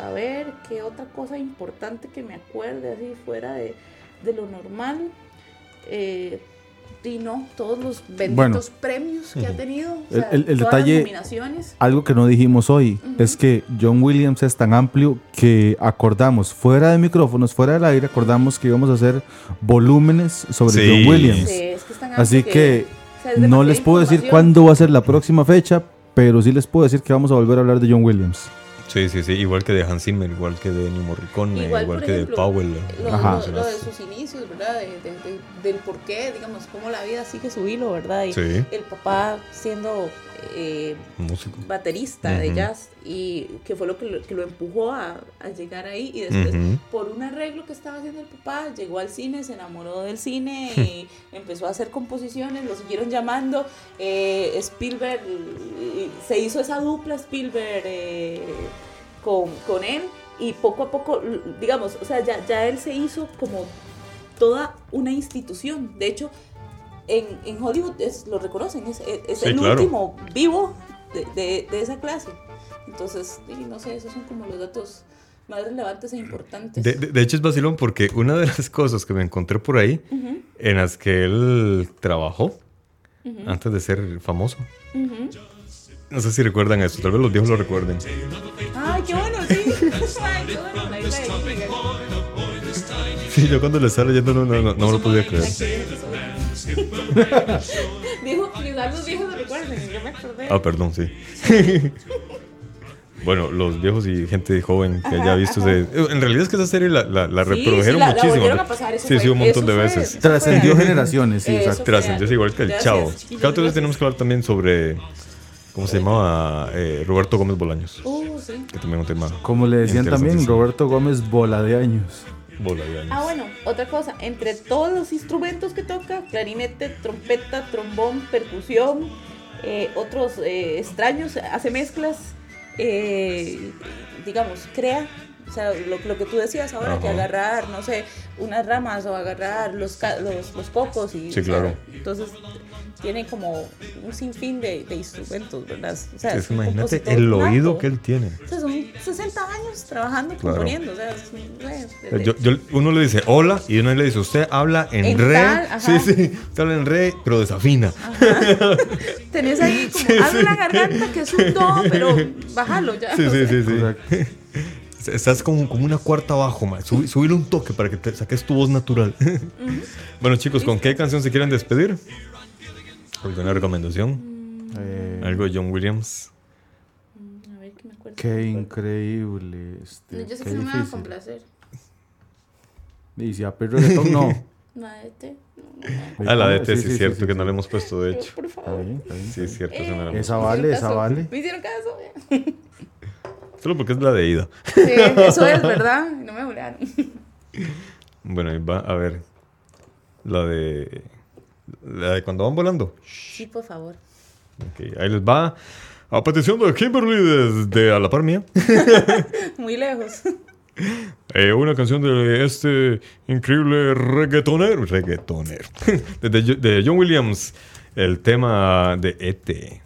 a ver, ¿qué otra cosa importante que me acuerde así fuera de, de lo normal? Y no, todos los benditos premios que ha tenido. el, detalle, algo que no dijimos hoy, es que John Williams es tan amplio que acordamos, fuera de micrófonos, fuera del aire, acordamos que íbamos a hacer volúmenes sobre John Williams. Así que, no les puedo decir cuándo va a ser la próxima fecha, pero sí les puedo decir que vamos a volver a hablar de John Williams. Sí, sí, sí, igual que de Hans Zimmer, igual que de Ennio Morricone, igual, que de Powell. Lo, Ajá. Lo, de sus inicios, ¿verdad? De, del por qué, digamos, cómo la vida sigue su hilo, ¿verdad? Y el papá siendo eh, baterista de jazz y que fue lo que lo, que lo empujó a, a, llegar ahí y después por un arreglo que estaba haciendo el papá llegó al cine, se enamoró del cine y empezó a hacer composiciones, lo siguieron llamando eh, Spielberg, se hizo esa dupla Spielberg eh, con, con él y poco a poco, digamos, o sea, ya, ya él se hizo como toda una institución, de hecho en, en Hollywood es, lo reconocen, es, es el último vivo de, de, de, esa clase. Entonces, no sé, esos son como los datos más relevantes e importantes. De, de hecho, es vacilón porque una de las cosas que me encontré por ahí, en las que él trabajó antes de ser famoso. No sé si recuerdan eso, tal vez los viejos lo recuerden. ¡Ay, qué bueno, sí! ¡Ay, qué bueno! Sí, yo cuando le estaba leyendo no, no, no, no me lo podía creer. Dijo, los viejos lo recuerden, yo me acordé. Ah, perdón, sí. bueno, los viejos y gente joven que haya visto ese, En realidad es que esa serie la, la, la reprodujeron sí, sí, muchísimo. La pasar, sí, sí, un montón de veces. Trascendió generaciones, sí, exacto. Trascendió igual que el Chavo. Cada vez tenemos que hablar también sobre. ¿Cómo se llamaba? Eh, Roberto Gómez Bolaños. Uh, sí. Que también un tema. Como le decían también, Roberto Gómez Bola de Años. Ah, bueno, otra cosa, entre todos los instrumentos que toca, clarinete, trompeta, trombón, percusión, eh, otros eh, extraños, hace mezclas, eh, digamos, crea. O sea, lo, lo, que tú decías ahora, que agarrar, no sé, unas ramas o agarrar los, los, los cocos y... Sí, claro. entonces, tiene como un sinfín de, de instrumentos, ¿verdad? O sea, es imagínate el oído que él tiene. O sea, son 60 años trabajando, componiendo. O sea, yo, yo, uno le dice hola y uno le dice, usted habla en, re. sí, sí, usted habla en re, pero desafina. Tenés ahí como algo en la garganta que es un do, pero bájalo ya. Sí, sí, sí, sí. Estás como, como una cuarta abajo, man. subir un toque para que te saques tu voz natural. bueno, chicos, ¿con qué canción se quieren despedir? ¿Alguna recomendación? Eh, Algo de John Williams. A ver qué me acuerdo. Qué increíble. Este, yo sé que no me va a complacer. Y si a perro reggaetón no. La de T. Ah, la de T, sí, es cierto, que no le hemos puesto, de hecho. Por favor. Sí, es cierto. Eh, esa vale, esa vale. ¿Me hicieron caso? Solo porque es la de ida. Sí, eso es, ¿verdad? No me volaron. Bueno, ahí va, a ver. La de. La de cuando van volando. Sí, por favor. Ahí les va. A petición de Kimberly desde a la par mía. Muy lejos. Eh, una canción de este increíble reggaetonero. Reggaetonero. de, de John Williams. El tema de ET.